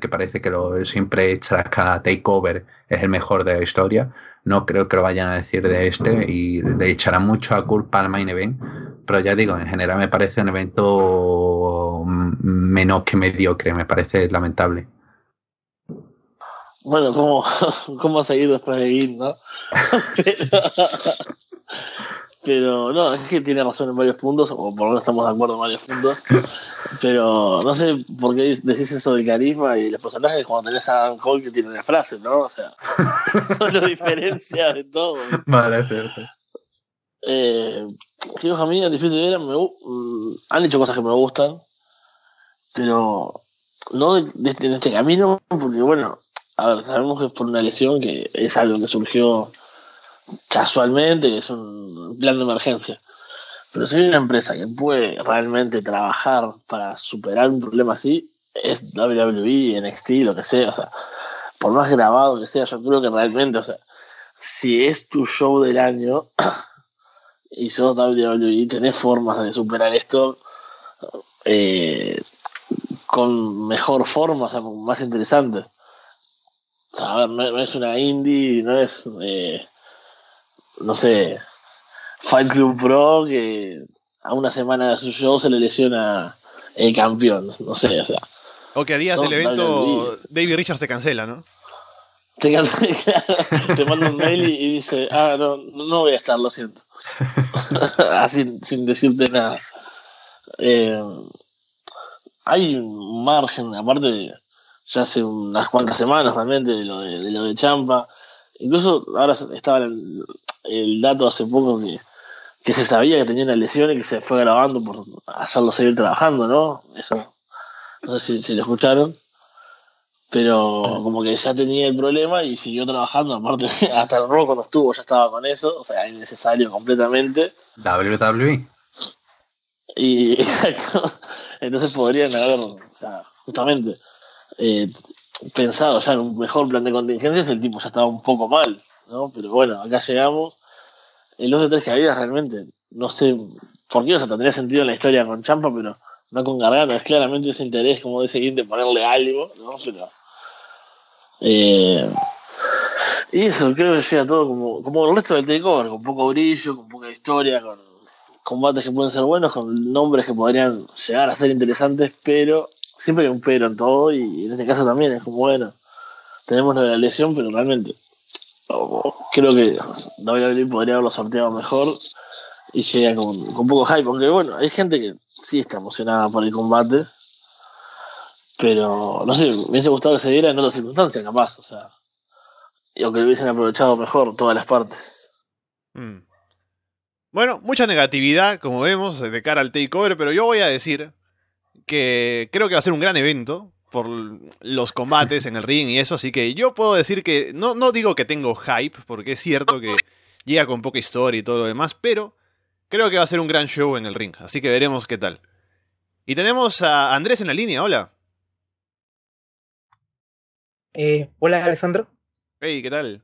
que parece que lo siempre tras cada Takeover es el mejor de la historia. No creo que lo vayan a decir de este y le echarán mucho a culpa al main event. Pero ya digo, en general me parece un evento menos que mediocre, me parece lamentable. Bueno, ¿cómo, cómo seguir después de ir, no? pero, no, es que tiene razón en varios puntos, o por lo menos estamos de acuerdo en varios puntos. Pero no sé por qué decís eso del carisma y los personajes cuando tenés a Dan Cole que tiene una frase, ¿no? O sea, solo diferencia de todo. Vale, cierto. Eh, a mí, difícil de ver, me, mm, han dicho cosas que me gustan. pero no de, este, en este camino, porque bueno, a ver, sabemos que es por una lesión, que es algo que surgió casualmente, que es un plan de emergencia. Pero si hay una empresa que puede realmente trabajar para superar un problema así, es WWE, NXT, lo que sea, o sea, por más grabado que sea, yo creo que realmente, o sea, si es tu show del año y sos WWE, tenés formas de superar esto eh, con mejor forma, o sea, más interesantes. A ver, no, es una indie, no es, eh, no sé, Fight Club Pro que a una semana de su show se le lesiona el campeón, no sé, o sea. O que a días del evento David Richards te cancela, ¿no? Te, cancela, te manda un mail y, dice, ah, no, no voy a estar, lo siento. Así, sin decirte nada. Eh, hay un margen, aparte, ya hace unas cuantas semanas también de lo de, lo de Champa. Incluso ahora estaba el, el dato hace poco que que se sabía que tenía una lesión y que se fue grabando por hacerlo seguir trabajando, ¿no? Eso, no sé si, lo escucharon, pero como que ya tenía el problema y siguió trabajando, aparte hasta el rojo cuando estuvo ya estaba con eso, o sea, innecesario completamente. WWE. Y exacto, entonces podrían haber, o sea, justamente eh, pensado ya en un mejor plan de contingencias, el tipo ya estaba un poco mal, ¿no? Pero bueno, acá llegamos el 2 de 3 caídas realmente, no sé por qué, o sea, tendría sentido en la historia con Champa, pero no con Gargano, es claramente ese interés, como dice de ponerle algo, ¿no? Pero. Eh, y eso, creo que llega todo como, como el resto del takeover, con poco brillo, con poca historia, con combates que pueden ser buenos, con nombres que podrían llegar a ser interesantes, pero siempre hay un pero en todo, y en este caso también es como, bueno, tenemos la lesión, pero realmente creo que WWE podría haberlo sorteado mejor y llega con, con poco hype. Aunque bueno, hay gente que sí está emocionada por el combate. Pero no sé, me hubiese gustado que se diera en otras circunstancias, capaz. O sea, o que lo hubiesen aprovechado mejor todas las partes. Mm. Bueno, mucha negatividad, como vemos, de cara al takeover, pero yo voy a decir que creo que va a ser un gran evento por los combates en el ring y eso, así que yo puedo decir que no, no digo que tengo hype, porque es cierto que llega con poca historia y todo lo demás, pero creo que va a ser un gran show en el ring, así que veremos qué tal. Y tenemos a Andrés en la línea, hola. Eh, hola Alessandro. Hey, ¿qué tal?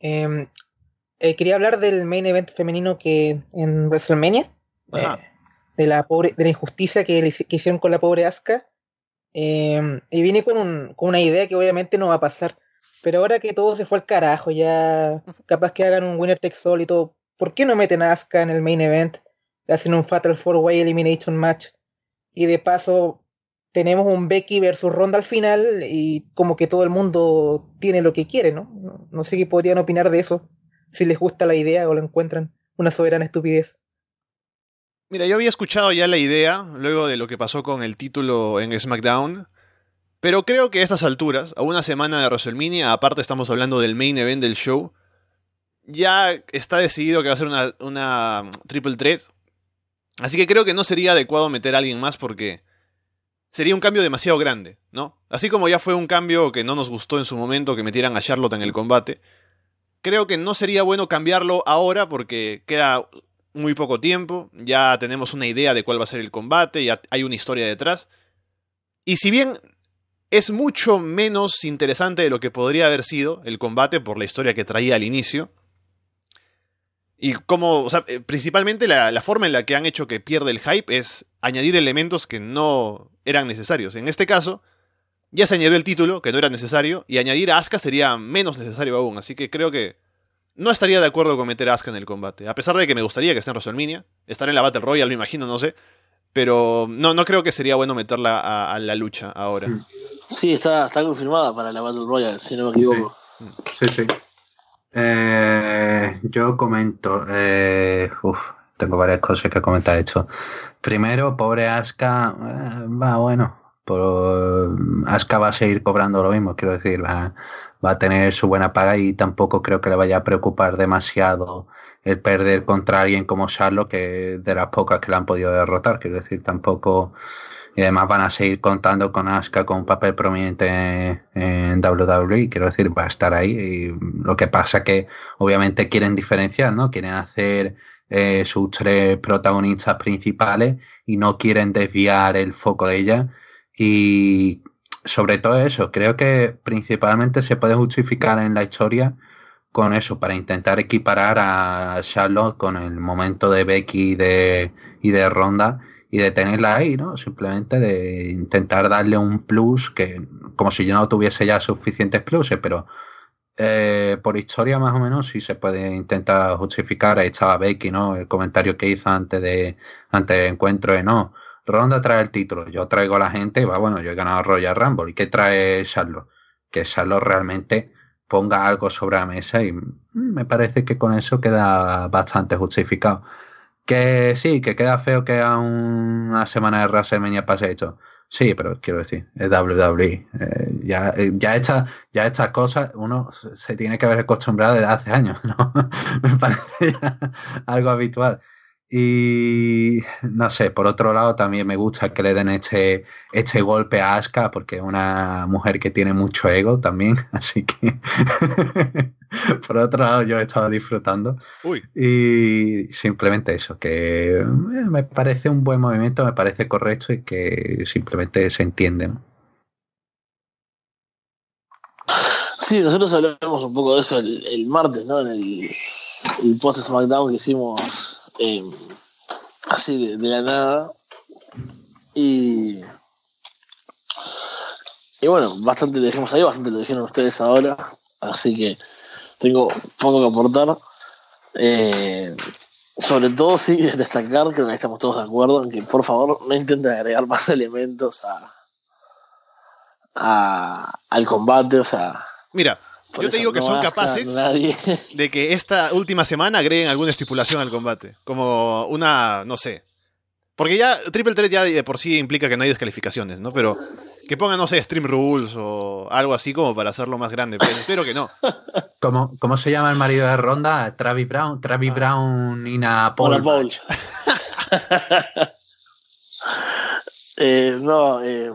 Em, eh, quería hablar del main event femenino que en WrestleMania. Eh, de la pobre, de la injusticia que, que hicieron con la pobre Asuka Em, y vine con, un, con, una idea que obviamente no va a pasar. Pero ahora que todo se fue al carajo, ya capaz que hagan un Winner Takes All y todo, ¿por qué no meten a Asuka en el main event? Hacen un Fatal Four Way Elimination Match. Y de paso, tenemos un Becky versus Ronda al final y como que todo el mundo tiene lo que quiere, ¿no? No sé qué podrían opinar de eso, si les gusta la idea o lo encuentran una soberana estupidez. Mira, yo había escuchado ya la idea, luego de lo que pasó con el título en SmackDown, pero creo que a estas alturas, a una semana de WrestleMania, aparte estamos hablando del main event del show, ya está decidido que va a ser una, una triple threat. Así que creo que no sería adecuado meter a alguien más porque sería un cambio demasiado grande, ¿no? Así como ya fue un cambio que no nos gustó en su momento que metieran a Charlotte en el combate, creo que no sería bueno cambiarlo ahora porque queda muy poco tiempo, ya tenemos una idea de cuál va a ser el combate, ya hay una historia detrás. Y si bien es mucho menos interesante de lo que podría haber sido el combate por la historia que traía al inicio, y como, o sea, eh, principalmente la, forma en la que han hecho que pierde el hype es añadir elementos que no eran necesarios. En este caso, ya se añadió el título, que no era necesario, y añadir a sería menos necesario aún. Así que creo que no estaría de acuerdo con meter a Asuka en el combate. A pesar de que me gustaría que esté en WrestleMania. Estar en la Battle Royale, me imagino, no sé. Pero no, no creo que sería bueno meterla a, la lucha ahora. Sí, está, está confirmada para la Battle Royale, si no me equivoco. Sí, sí. Eh, yo comento. Eh, uf, tengo varias cosas que comentar. Hecho. Primero, pobre Asuka. Eh, va, bueno. Por, Asuka va a seguir cobrando lo mismo, quiero decir. Va, va a tener su buena paga y tampoco creo que le vaya a preocupar demasiado el perder contra alguien como Charlo, que de las pocas que le han podido derrotar. Quiero decir, tampoco y además van a seguir contando con Asuka con un papel prominente en WWE, quiero decir, va a estar ahí. Y lo que pasa que obviamente quieren diferenciar, ¿no? Quieren hacer eh, sus tres protagonistas principales y no quieren desviar el foco de ella. Y sobre todo eso, creo que principalmente se puede justificar en la historia con eso, para intentar equiparar a Charlotte con el momento de Becky de, y de Ronda y de tenerla ahí, ¿no? Simplemente de intentar darle un plus que, como si yo no tuviese ya suficientes pluses, pero eh, por historia más o menos sí se puede intentar justificar. Ahí estaba Becky, ¿no? El comentario que hizo antes de antes del encuentro de no. Ronda trae el título, yo traigo a la gente va, bueno, yo he ganado Royal Rumble. ¿Y qué trae Charlotte? Que Charlotte realmente ponga algo sobre la mesa y me parece que con eso queda bastante justificado. Que sí, que queda feo que a una semana de WrestleMania pase esto. Sí, pero quiero decir, es WWE. Eh, ya, eh, ya, esta, ya estas cosas uno se tiene que haber acostumbrado desde hace años, ¿no? Me parece algo habitual. Y no sé, por otro lado también me gusta que le den este, este golpe a Asuka porque es una mujer que tiene mucho ego también, así que por otro lado yo he estado disfrutando. Y simplemente eso, que eh, me parece un buen movimiento, me parece correcto y que simplemente se entienden. Sí, nosotros hablamos un poco de eso el, martes, ¿no? En el, el post SmackDown que hicimos eh, así de, la nada. Y, y bueno, bastante lo dejemos ahí, bastante lo dijeron ustedes ahora. Así que tengo poco que aportar. Eh, sobre todo, sí, destacar, que estamos todos de acuerdo en que por favor no intenten agregar más elementos a, a al combate. O sea, mira, yo te digo que son capaces de que esta última semana agreguen alguna estipulación al combate. Como una, no sé. Porque ya Triple Threat ya de por sí implica que no hay descalificaciones, ¿no? Pero que pongan, no sé, Stream Rules o algo así como para hacerlo más grande. Pero espero que no. ¿Cómo, ¿Cómo se llama el marido de Ronda? Travis Brown. Travis ah. Brown, Nina Paul. Paul. eh, no, eh,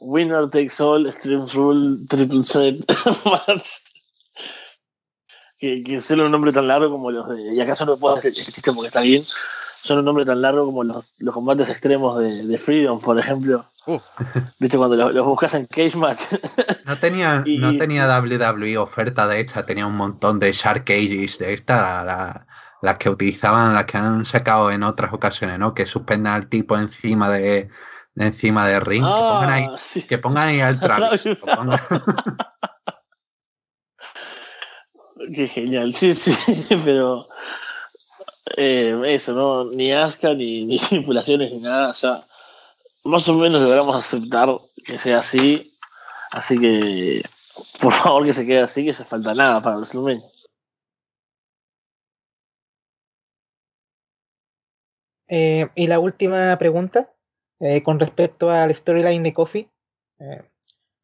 Winner takes all, Stream Rule, Triple Threat Match. Que, que son un nombre tan largo como los de. Y acaso no puedo hacer chiste porque está bien. Son un nombre tan largo como los, los combates extremos de, de, Freedom, por ejemplo. Uh. ¿Viste cuando los, buscas en Cage Match? no tenía, no tenía WWE oferta de esta, tenía un montón de Shark Cages de esta, las que utilizaban, las que han sacado en otras ocasiones, ¿no? Que suspendan al tipo encima de, encima de ring. que, pongan ahí, ah, que pongan ahí al Travis. Qué genial, sí, sí, pero eh, eso, ¿no? Ni Aska, ni, ni manipulaciones, ni nada, ya más o menos deberíamos aceptar que sea así, así que por favor que se quede así, que se falta nada para WrestleMania. Eh, y la última pregunta, eh, con respecto al storyline de Kofi. Eh,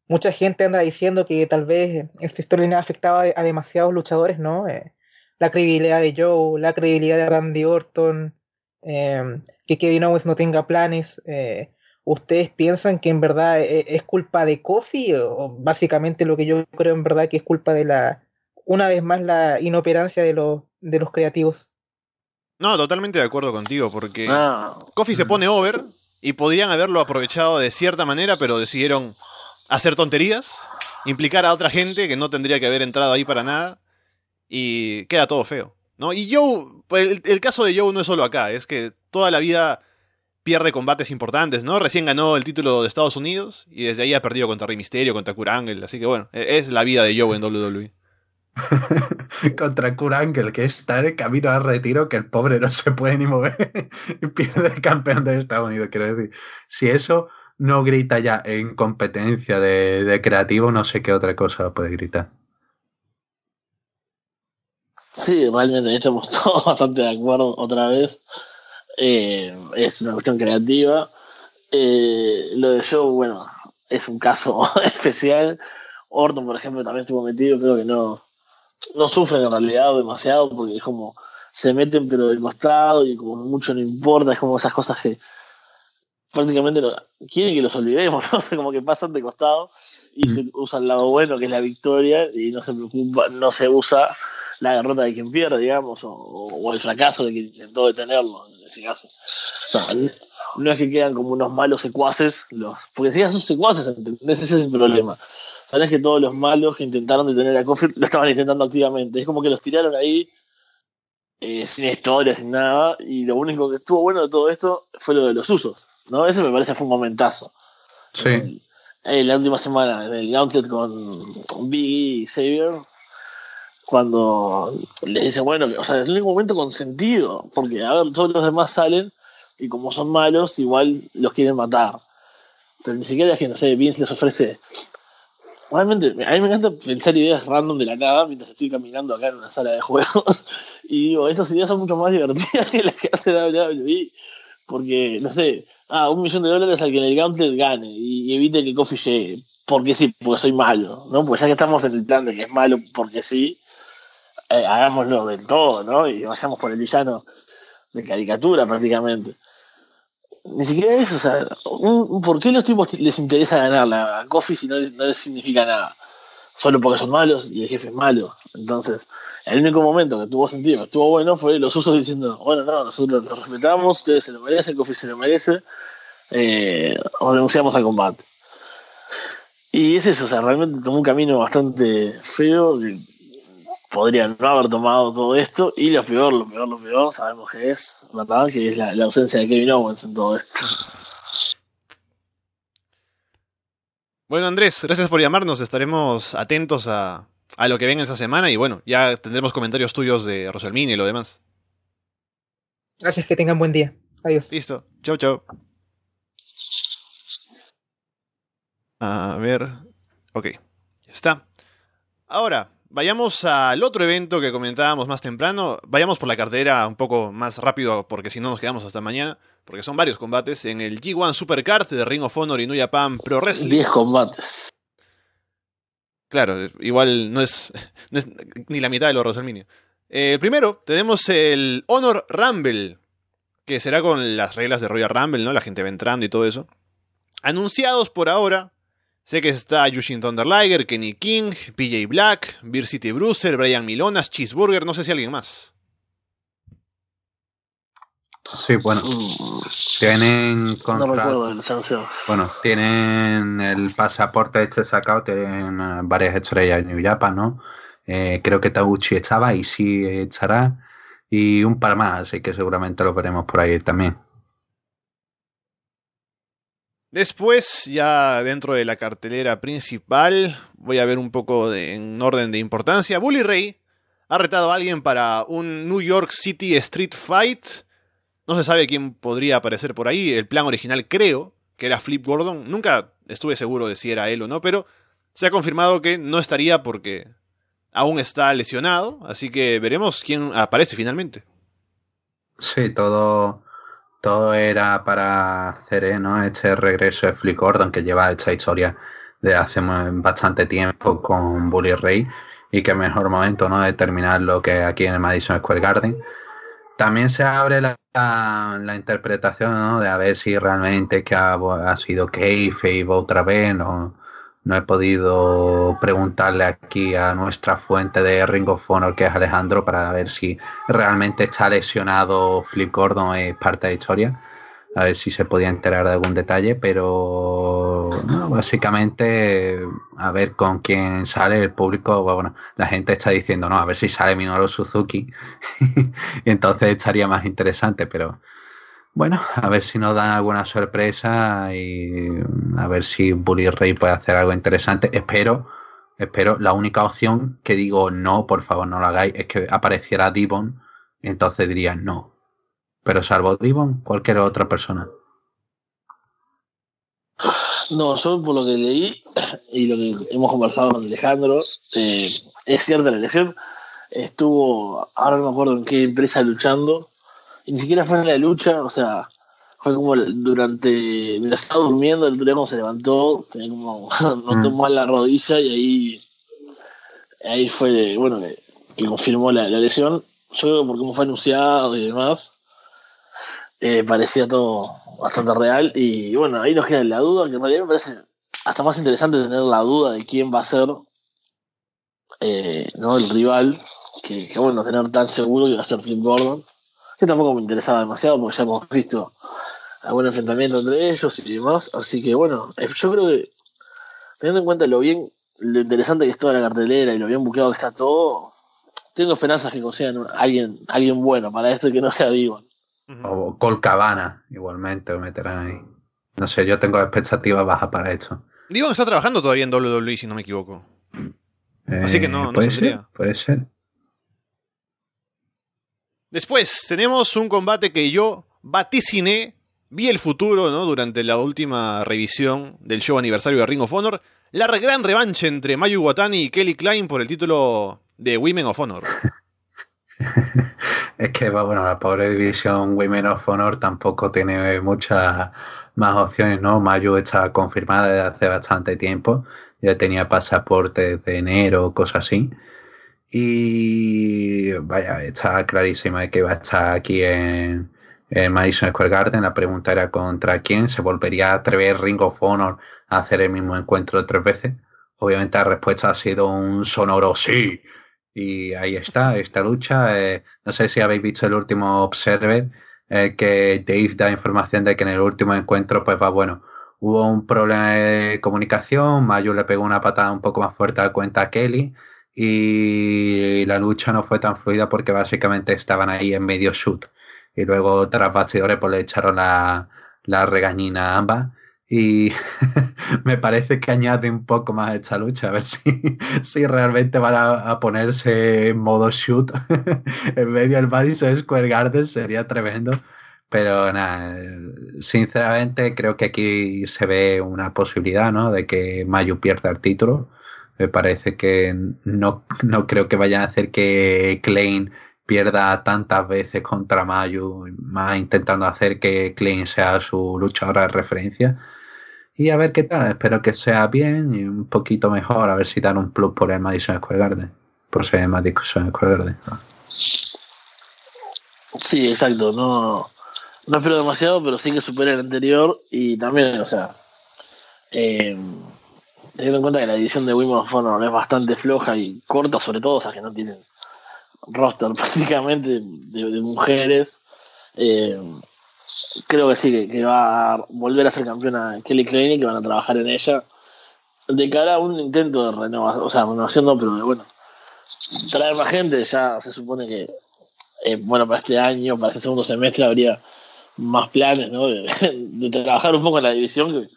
mucha gente anda diciendo que tal vez esta storyline afectaba a demasiados luchadores, ¿no? Eh, la credibilidad de Joe, la credibilidad de Randy Orton, que Kevin Owens no tenga planes. ¿Ustedes piensan que en verdad es culpa de Kofi o básicamente lo que yo creo en verdad que es culpa de la, una vez más, la inoperancia de los, de los creativos? No, totalmente de acuerdo contigo, porque ah. Kofi se pone over y podrían haberlo aprovechado de cierta manera, pero decidieron hacer tonterías, implicar a otra gente que no tendría que haber entrado ahí para nada y queda todo feo. ¿no? Y Joe, el, el caso de Joe no es solo acá, es que toda la vida pierde combates importantes, ¿no? Recién ganó el título de Estados Unidos y desde ahí ha perdido contra Rey Mysterio, contra Kurt Angle, así que bueno, e, es la vida de Joe en WWE. contra Kurt que está en camino al retiro, que el pobre no se puede ni mover y pierde el campeón de Estados Unidos. Quiero decir, si eso no grita ya en competencia de, creativo, no sé qué otra cosa puede gritar. Sí, realmente estamos todos bastante de acuerdo otra vez. Eh, es una cuestión creativa. Eh, lo de Joe, bueno, es un caso especial. Orton, por ejemplo, también estuvo metido, creo que no, no sufren en realidad demasiado porque es como se meten pero del costado y como mucho no importa, es como esas cosas que prácticamente quieren que los olvidemos, ¿no? como que pasan de costado y se usa el lado bueno, que es la victoria, y no se preocupa, no se usa la derrota de quien pierde, digamos, o, el fracaso de quien intentó detenerlo, en ese caso. No, es que quedan como unos malos secuaces, los, porque si son secuaces, ¿entendés? Ese es el problema. Sabes que todos los malos que intentaron detener a Kofi lo estaban intentando activamente. Es como que los tiraron ahí eh, sin historia, sin nada, y lo único que estuvo bueno de todo esto fue lo de los usos, ¿no? Eso me parece fue un momentazo. Sí. Eh, la última semana en el Gauntlet con Biggie y Xavier, cuando les dice, bueno, o sea, es el único momento con sentido, porque a ver, todos los demás salen y como son malos, igual los quieren matar. Entonces, ni siquiera es que, no sé, Vince les ofrece. Realmente, a mí me encanta pensar ideas random de la nada mientras estoy caminando acá en una sala de juegos. y digo, estas ideas son mucho más divertidas que las que hace WWE. Porque, no sé, ah, un millón de dólares al que en el Gauntlet gane y, evite que Kofi llegue. Porque sí, porque soy malo, ¿no? Pues ya que estamos en el plan de que es malo porque sí, eh, hagámoslo del todo, ¿no? Y vayamos por el villano de caricatura prácticamente. Ni siquiera eso, o sea, ¿por qué los tipos les interesa ganarla a Kofi si no, no les significa nada? Solo porque son malos y el jefe es malo. Entonces, el único momento que tuvo sentido, que estuvo bueno, fue los usos diciendo, bueno, no, nosotros lo respetamos, ustedes se lo merecen, Kofi se lo merece, eh, o renunciamos al combate. Y es eso, o sea, realmente tomó un camino bastante feo, podría no haber tomado todo esto, y lo peor, lo peor, lo peor, sabemos que es, ¿verdad? Que es la, ausencia de Kevin Owens en todo esto. Bueno, Andrés, gracias por llamarnos. Estaremos atentos a, a lo que venga esa semana y bueno, ya tendremos comentarios tuyos de Rosalmini y lo demás. Gracias, que tengan buen día. Adiós. Listo. Chau, chau. A ver. Ok. Ya está. Ahora, vayamos al otro evento que comentábamos más temprano. Vayamos por la cartera un poco más rápido porque si no nos quedamos hasta mañana. Porque son varios combates en el G1 Supercard de Ring of Honor y New Japan Pro Wrestling. 10 combates. Claro, igual no es, ni la mitad de lo de WrestleMania. Eh, primero, tenemos el Honor Rumble, que será con las reglas de Royal Rumble, ¿no? La gente va entrando y todo eso. Anunciados por ahora, sé que está Yushin Thunder Liger, Kenny King, PJ Black, Beer City Bruiser, Brian Milonas, Cheeseburger, no sé si alguien más. Sí, bueno. Tienen Bueno, tienen el pasaporte este sacado, tienen varias estrellas en New Japan, ¿no? Eh, creo que Taguchi estaba y sí estará. Y un par más, así que seguramente lo veremos por ahí también. Después, ya dentro de la cartelera principal, voy a ver un poco en orden de importancia. Bully Ray ha retado a alguien para un New York City Street Fight no se sabe quién podría aparecer por ahí. El plan original creo que era Flip Gordon. Nunca estuve seguro de si era él o no, pero se ha confirmado que no estaría porque aún está lesionado. Así que veremos quién aparece finalmente. Sí, todo, todo era para hacer ¿eh? ¿no? este regreso de Flip Gordon que lleva esta historia de hace bastante tiempo con Bully Ray y que mejor momento ¿no? de terminar lo que aquí en el Madison Square Garden. También se abre la, interpretación ¿no? de a ver si realmente que ha, ha sido Kayfabe otra vez. No, no he podido preguntarle aquí a nuestra fuente de Ring of que es Alejandro, para ver si realmente está lesionado Flip Gordon, es parte de historia. A ver si se podía enterar de algún detalle, pero básicamente a ver con quién sale el público, bueno, la gente está diciendo, no, a ver si sale Minoru Suzuki, entonces estaría más interesante, pero bueno, a ver si nos dan alguna sorpresa y a ver si Bully Ray puede hacer algo interesante, espero. Espero, la única opción que digo no, por favor no lo hagáis, es que apareciera Divon, entonces diría no, pero salvo Divon, cualquier otra persona. No, yo por lo que leí y lo que hemos conversado con Alejandro, eh, es cierta la elección. Estuvo, ahora no me acuerdo en qué empresa luchando, y ni siquiera fue en la lucha, o sea, fue como durante. Mientras estaba durmiendo, el otro día se levantó, tenía como. no mm. tomó la rodilla y ahí. Ahí fue, bueno, que, confirmó la, la lesión. Yo creo que por cómo fue anunciado y demás, eh, parecía todo bastante real. Y bueno, ahí nos queda la duda, que en realidad me parece hasta más interesante tener la duda de quién va a ser eh, ¿no? el rival, que, que, bueno, tener tan seguro que va a ser Flip Gordon, que tampoco me interesaba demasiado porque ya hemos visto algún enfrentamiento entre ellos y demás. Así que bueno, eh, yo creo que teniendo en cuenta lo bien, lo interesante que es toda la cartelera y lo bien buqueado que está todo, tengo esperanzas que consigan alguien, alguien bueno para esto y que no sea Divan. O Colcabana, igualmente, lo meterán ahí. No sé, yo tengo expectativas bajas para esto. Divan está trabajando todavía en WWE, si no me equivoco. Así que no, no puede ser, puede ser. Después tenemos un combate que yo vaticiné, vi el futuro, ¿no? Durante la última revisión del show aniversario de Ring of Honor. La gran revancha entre Mayu Watani y Kelly Klein por el título de Women of Honor. es que, bueno, la pobre división Women of Honor tampoco tiene muchas más opciones, ¿no? Mayu está confirmada desde hace bastante tiempo ya tenía pasaporte de enero, cosas así. Y vaya, está clarísima que va a estar aquí en, Madison Square Garden. La pregunta era contra quién. ¿Se volvería a atrever Ring of Honor a hacer el mismo encuentro tres veces? Obviamente la respuesta ha sido un sonoro sí. Y ahí está, esta lucha. Eh, no sé si habéis visto el último Observer, eh, que Dave da información de que en el último encuentro, pues va bueno hubo un problema de comunicación, Mayu le pegó una patada un poco más fuerte a cuenta a Kelly y la lucha no fue tan fluida porque básicamente estaban ahí en medio shoot y luego tras bastidores pues le echaron la, regañina a ambas y me parece que añade un poco más a esta lucha, a ver si, si realmente van a, ponerse en modo shoot en medio del Madison Square Garden, sería tremendo. Pero nada, sinceramente creo que aquí se ve una posibilidad, ¿no? De que Mayu pierda el título. Me parece que no, no creo que vayan a hacer que Klein pierda tantas veces contra Mayu, más intentando hacer que Klein sea su luchadora de referencia. Y a ver qué tal, espero que sea bien y un poquito mejor, a ver si dan un plus por el Madison Square Garden, por ser Madison Square Garden. Sí, exacto, no no espero demasiado, pero sí que supera el anterior. Y también, o sea, eh, teniendo en cuenta que la división de Women of es bastante floja y corta, sobre todo, o sea, que no tienen roster prácticamente de, mujeres. Eh, creo que sí, que, va a volver a ser campeona Kelly Klein y que van a trabajar en ella de cara a un intento de renovación, o sea, renovación no, pero de bueno, traer más gente, ya se supone que, eh, bueno, para este año, para este segundo semestre habría más planes, ¿no? De, trabajar un poco en la división que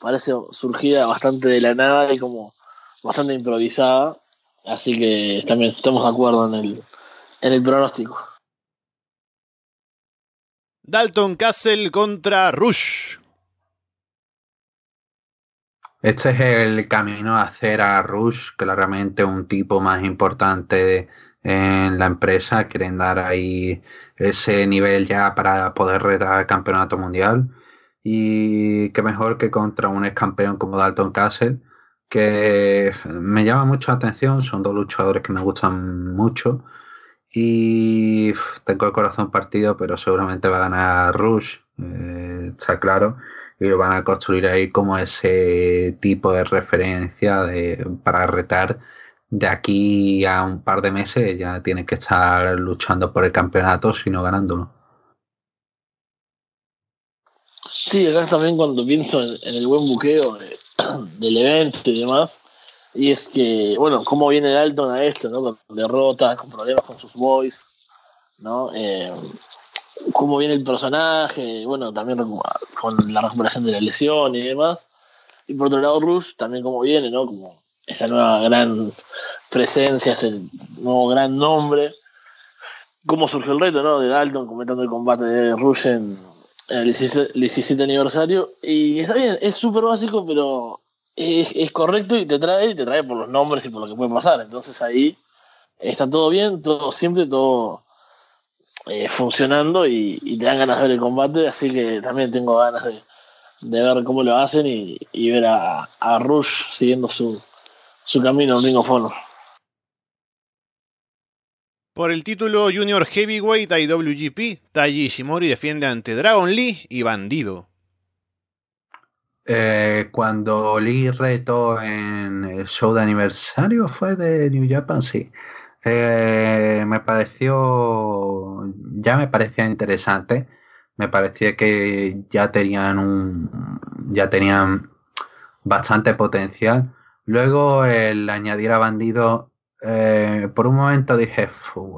parece surgida bastante de la nada y como bastante improvisada. Así que también estamos de acuerdo en el, en el pronóstico. Dalton Castle contra Rush. Este es el camino a hacer a Rush, claramente un tipo más importante en la empresa. Quieren dar ahí ese nivel ya para poder retar el campeonato mundial. Y qué mejor que contra un ex campeón como Dalton Castle, que me llama mucho la atención. Son dos luchadores que me gustan mucho. Y tengo el corazón partido, pero seguramente va a ganar Rush, eh, está claro. Y lo van a construir ahí como ese tipo de referencia de, para retar de aquí a un par de meses ya tiene que estar luchando por el campeonato, sino ganándolo. Sí, acá también cuando pienso en, el buen buqueo del evento y demás, y es que, bueno, cómo viene Dalton a esto, ¿no? Con derrotas, con problemas con sus boys, ¿no? Eh, cómo viene el personaje, bueno, también con la recuperación de la lesión y demás. Y por otro lado, Rush también cómo viene, ¿no? Como esta nueva gran presencia, este nuevo gran nombre. ¿Cómo surgió el reto, no? De Dalton comentando el combate de Rush en, el 17, aniversario. Y está bien, es súper básico, pero es, correcto y te trae, y te trae por los nombres y por lo que puede pasar. Entonces ahí está todo bien, todo siempre, todo eh, funcionando y, te dan ganas de ver el combate. Así que también tengo ganas de, ver cómo lo hacen y, ver a, a Rush siguiendo su, su camino en Ring of Por el título Junior Heavyweight IWGP, Taiji Ishimori defiende ante Dragon Lee y Bandido. Eh, cuando Lee retó en el show de aniversario fue de New Japan, sí. Eh, me pareció, ya me parecía interesante. Me parecía que ya tenían un, ya tenían bastante potencial. Luego el añadir a Bandido, eh, por un momento dije,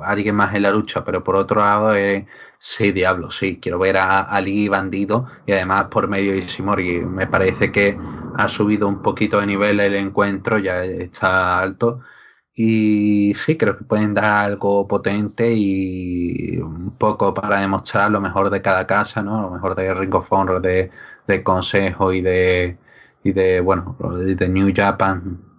alguien más en la lucha, pero por otro lado, eh, sí, diablo, sí, quiero ver a Ali Bandido y además por medio de Ishimori. Me parece que ha subido un poquito de nivel el encuentro, ya está alto. Y sí, creo que pueden dar algo potente y un poco para demostrar lo mejor de cada casa, ¿no? Lo mejor de Ring of Honor, de, de Consejo y de, y de, bueno, de New Japan.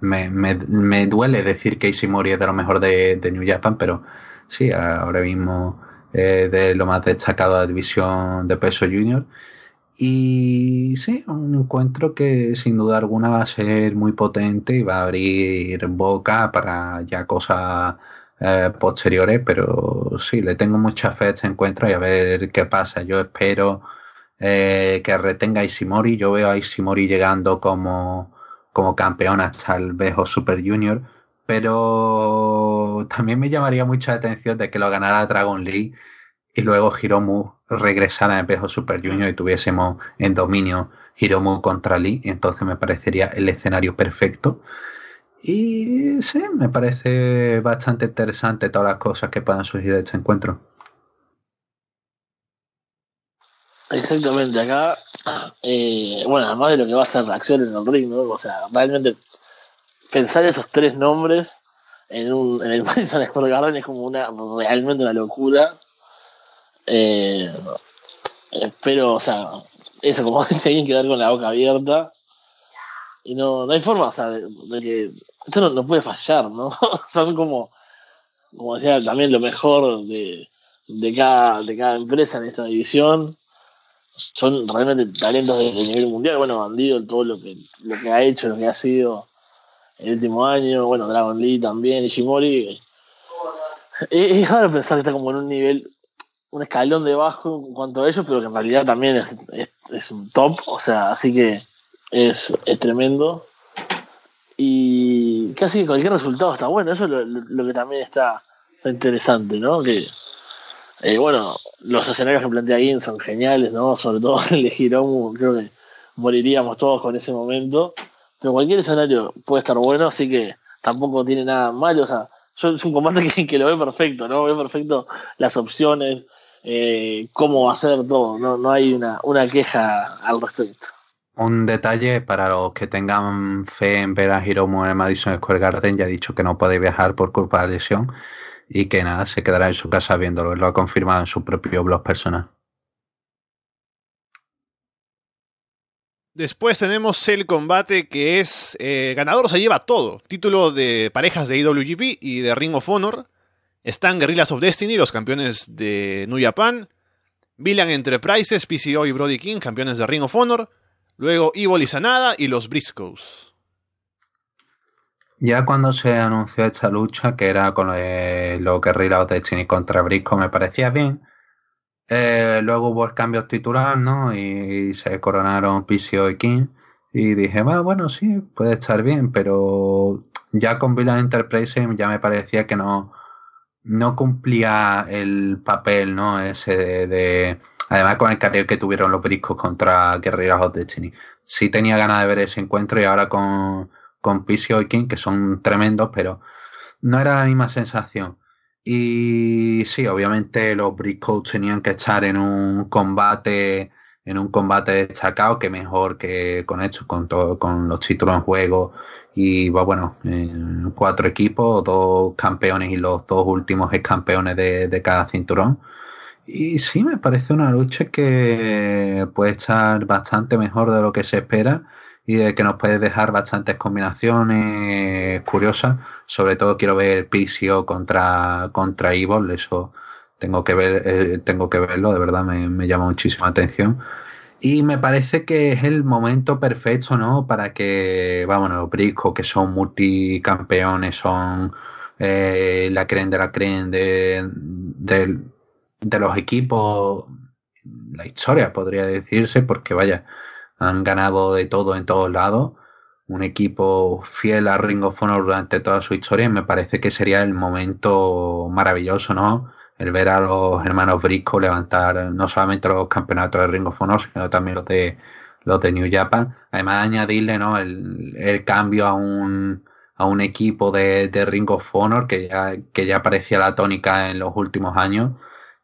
Me, me, me duele decir que Ishimori es de lo mejor de, de New Japan, pero sí, ahora mismo eh, de lo más destacado de la división de peso junior. Y sí, un encuentro que sin duda alguna va a ser muy potente y va a abrir boca para ya cosas eh, posteriores, pero sí, le tengo mucha fe a este encuentro y a ver qué pasa. Yo espero eh, que retenga a Ishimori. Yo veo a Ishimori llegando como, como campeón hasta el Bejo Super Junior, pero también me llamaría mucha atención de que lo ganara Dragon Lee y luego Hiromu regresara en Bejo Super Junior y tuviésemos en dominio Hiromu contra Lee, entonces me parecería el escenario perfecto. Y sí, me parece bastante interesante todas las cosas que puedan surgir de este encuentro. Exactamente, acá, eh, bueno, además de lo que va a ser la en el ring, ¿no? O sea, realmente pensar esos tres nombres en, un, en el Madison Square Garden es como una, realmente una locura. Eh, espero, o sea, eso, como dice alguien, quedar con la boca abierta. Y no, no hay forma, o sea, de, que esto no, no, puede fallar, ¿no? Son como, como decía, también lo mejor de, de, cada, de cada empresa en esta división son realmente talentos de, nivel mundial. Bueno, Bandido, todo lo que, lo que ha hecho, lo que ha sido el último año. Bueno, Dragon Lee también, Ishimori. Es raro pensar que está como en un nivel, un escalón debajo en cuanto a ellos, pero que en realidad también es, es, un top. O sea, así que es, es tremendo. Y casi cualquier resultado está bueno. Eso es lo, lo que también está, está interesante, ¿no? Que eh, bueno, los escenarios que plantea Gin son geniales, ¿no? Sobre todo el de Hiromu, creo que moriríamos todos con ese momento. Pero cualquier escenario puede estar bueno, así que tampoco tiene nada malo. O sea, es un combate que, lo ve perfecto, ¿no? Ve perfecto las opciones, eh, cómo hacer todo. No, no hay una, una queja al respecto. Un detalle para los que tengan fe en ver a Hiromu en el Madison Square Garden, ya he dicho que no puede viajar por culpa de lesión y que nada, se quedará en su casa viéndolo. Lo ha confirmado en su propio blog personal. Después tenemos el combate que es eh, ganador se lleva todo. Título de parejas de IWGP y de Ring of Honor. Están Guerrillas of Destiny, los campeones de New Japan. Villain Enterprises, PCO y Brody King, campeones de Ring of Honor. Luego Evil y Sanada y los Briscoes. Ya cuando se anunció esta lucha, que era con los Guerrillas de Destiny contra Brisco, me parecía bien. Eh, luego hubo el cambio titular, ¿no? Y, se coronaron PCO y King. Y dije, bueno, sí, puede estar bien, pero ya con Villa Enterprise ya me parecía que no, no cumplía el papel, ¿no? Ese de, Además, con el carril que tuvieron los briscos contra Guerrillas of Destiny. Sí tenía ganas de ver ese encuentro y ahora con con Pisio y King, que son tremendos, pero no era la misma sensación. Y sí, obviamente los Briscoes tenían que estar en un combate, en un combate destacado, que mejor que con esto, con todo, con los títulos en juego. Y bueno, cuatro equipos, dos campeones y los dos últimos campeones de, de cada cinturón. Y sí, me parece una lucha que puede estar bastante mejor de lo que se espera y de que nos puede dejar bastantes combinaciones curiosas. Sobre todo quiero ver PCO contra, contra Evil, eso tengo que ver, eh, tengo que verlo, de verdad me, me, llama muchísima atención. Y me parece que es el momento perfecto, ¿no? Para que, vámonos, Brisco, que son multicampeones, son eh, la creen de la creen de, de, los equipos, la historia podría decirse, porque vaya, han ganado de todo en todos lados. Un equipo fiel a Ring of Honor durante toda su historia y me parece que sería el momento maravilloso, ¿no? El ver a los hermanos Brisco levantar no solamente los campeonatos de Ring of Honor, sino también los de los de New Japan. Además, añadirle ¿no? el, cambio a un, a un equipo de, de, Ring of Honor que ya, que ya parecía la tónica en los últimos años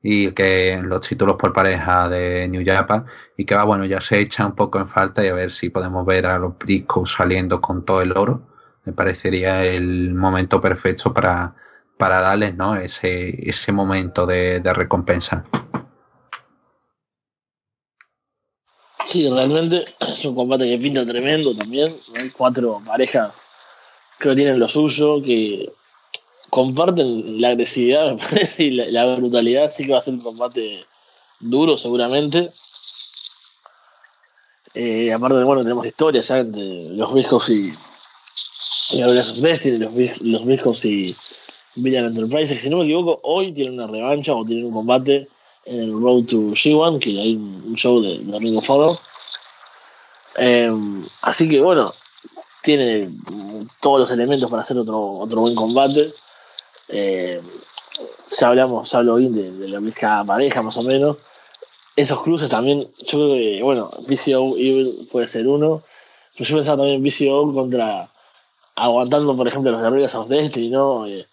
y que los títulos por pareja de New Japan y que va bueno ya se echa un poco en falta y a ver si podemos ver a los Briscoe saliendo con todo el oro me parecería el momento perfecto para, para darles ¿no? ese, ese momento de, recompensa. Sí, realmente es un combate que pinta tremendo también. Hay cuatro parejas que tienen lo suyo, que comparten la agresividad, y la, brutalidad. Sí que va a ser un combate duro, seguramente. Eh, aparte, bueno, tenemos historias ya entre los viejos y, y los Destiny, los, los y Villan Enterprises. Si no me equivoco, hoy tienen una revancha o tienen un combate en el Road to G1, que hay un show de, de Ring of Honor. Eh, así que bueno, tiene todos los elementos para hacer otro, otro buen combate. Eh, ya hablamos, ya bien de, la misma pareja más o menos. Esos cruces también, yo creo que, bueno, PCO Evil puede ser uno. Pero yo pensaba también PCO contra aguantando, por ejemplo, los guerreros of Destiny, ¿no? Eh,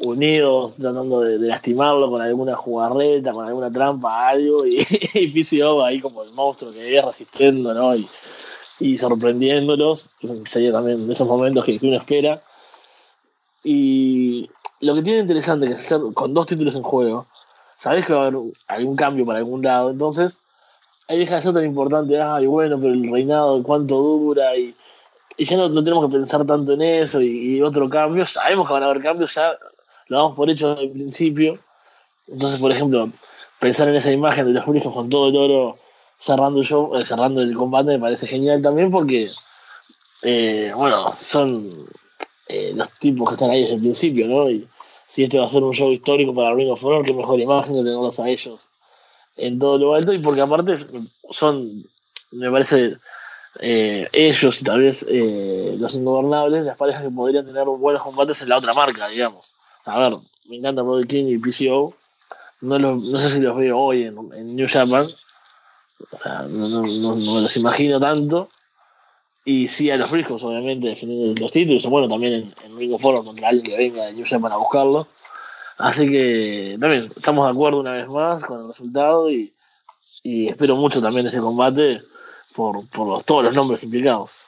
unidos, tratando de, lastimarlo con alguna jugarreta, con alguna trampa, algo, y, y PCO ahí como el monstruo que es resistiendo, ¿no? Y, sorprendiéndolos, sería también de esos momentos que, uno espera. Y lo que tiene interesante que es hacer con dos títulos en juego, sabes que va a haber algún cambio para algún lado, entonces ahí deja de ser tan importante, ay, bueno, pero el reinado, cuánto dura, y, y ya no, no, tenemos que pensar tanto en eso, y, otro cambio, sabemos que van a haber cambios, ya lo damos por hecho el principio. Entonces, por ejemplo, pensar en esa imagen de los brujos con todo el oro cerrando el show, eh, cerrando el combate me parece genial también porque eh, bueno, son eh, los tipos que están ahí desde el principio, ¿no? Y si este va a ser un show histórico para Ring of Honor, qué mejor imagen que tenerlos a ellos en todo lo alto y porque aparte son, me parece, ellos y tal vez los ingobernables, las parejas que podrían tener buenos combates en la otra marca, digamos. A ver, me encanta Brody King y PCO. No, sé si los veo hoy en, en New Japan, o sea, no, no, me los imagino tanto. Y sí a los Briscoes, obviamente, defendiendo los títulos. Bueno, también en, en Ring of contra alguien que venga de New Japan a buscarlo. Así que también estamos de acuerdo una vez más con el resultado y, y espero mucho también ese combate por, por los, todos los nombres implicados.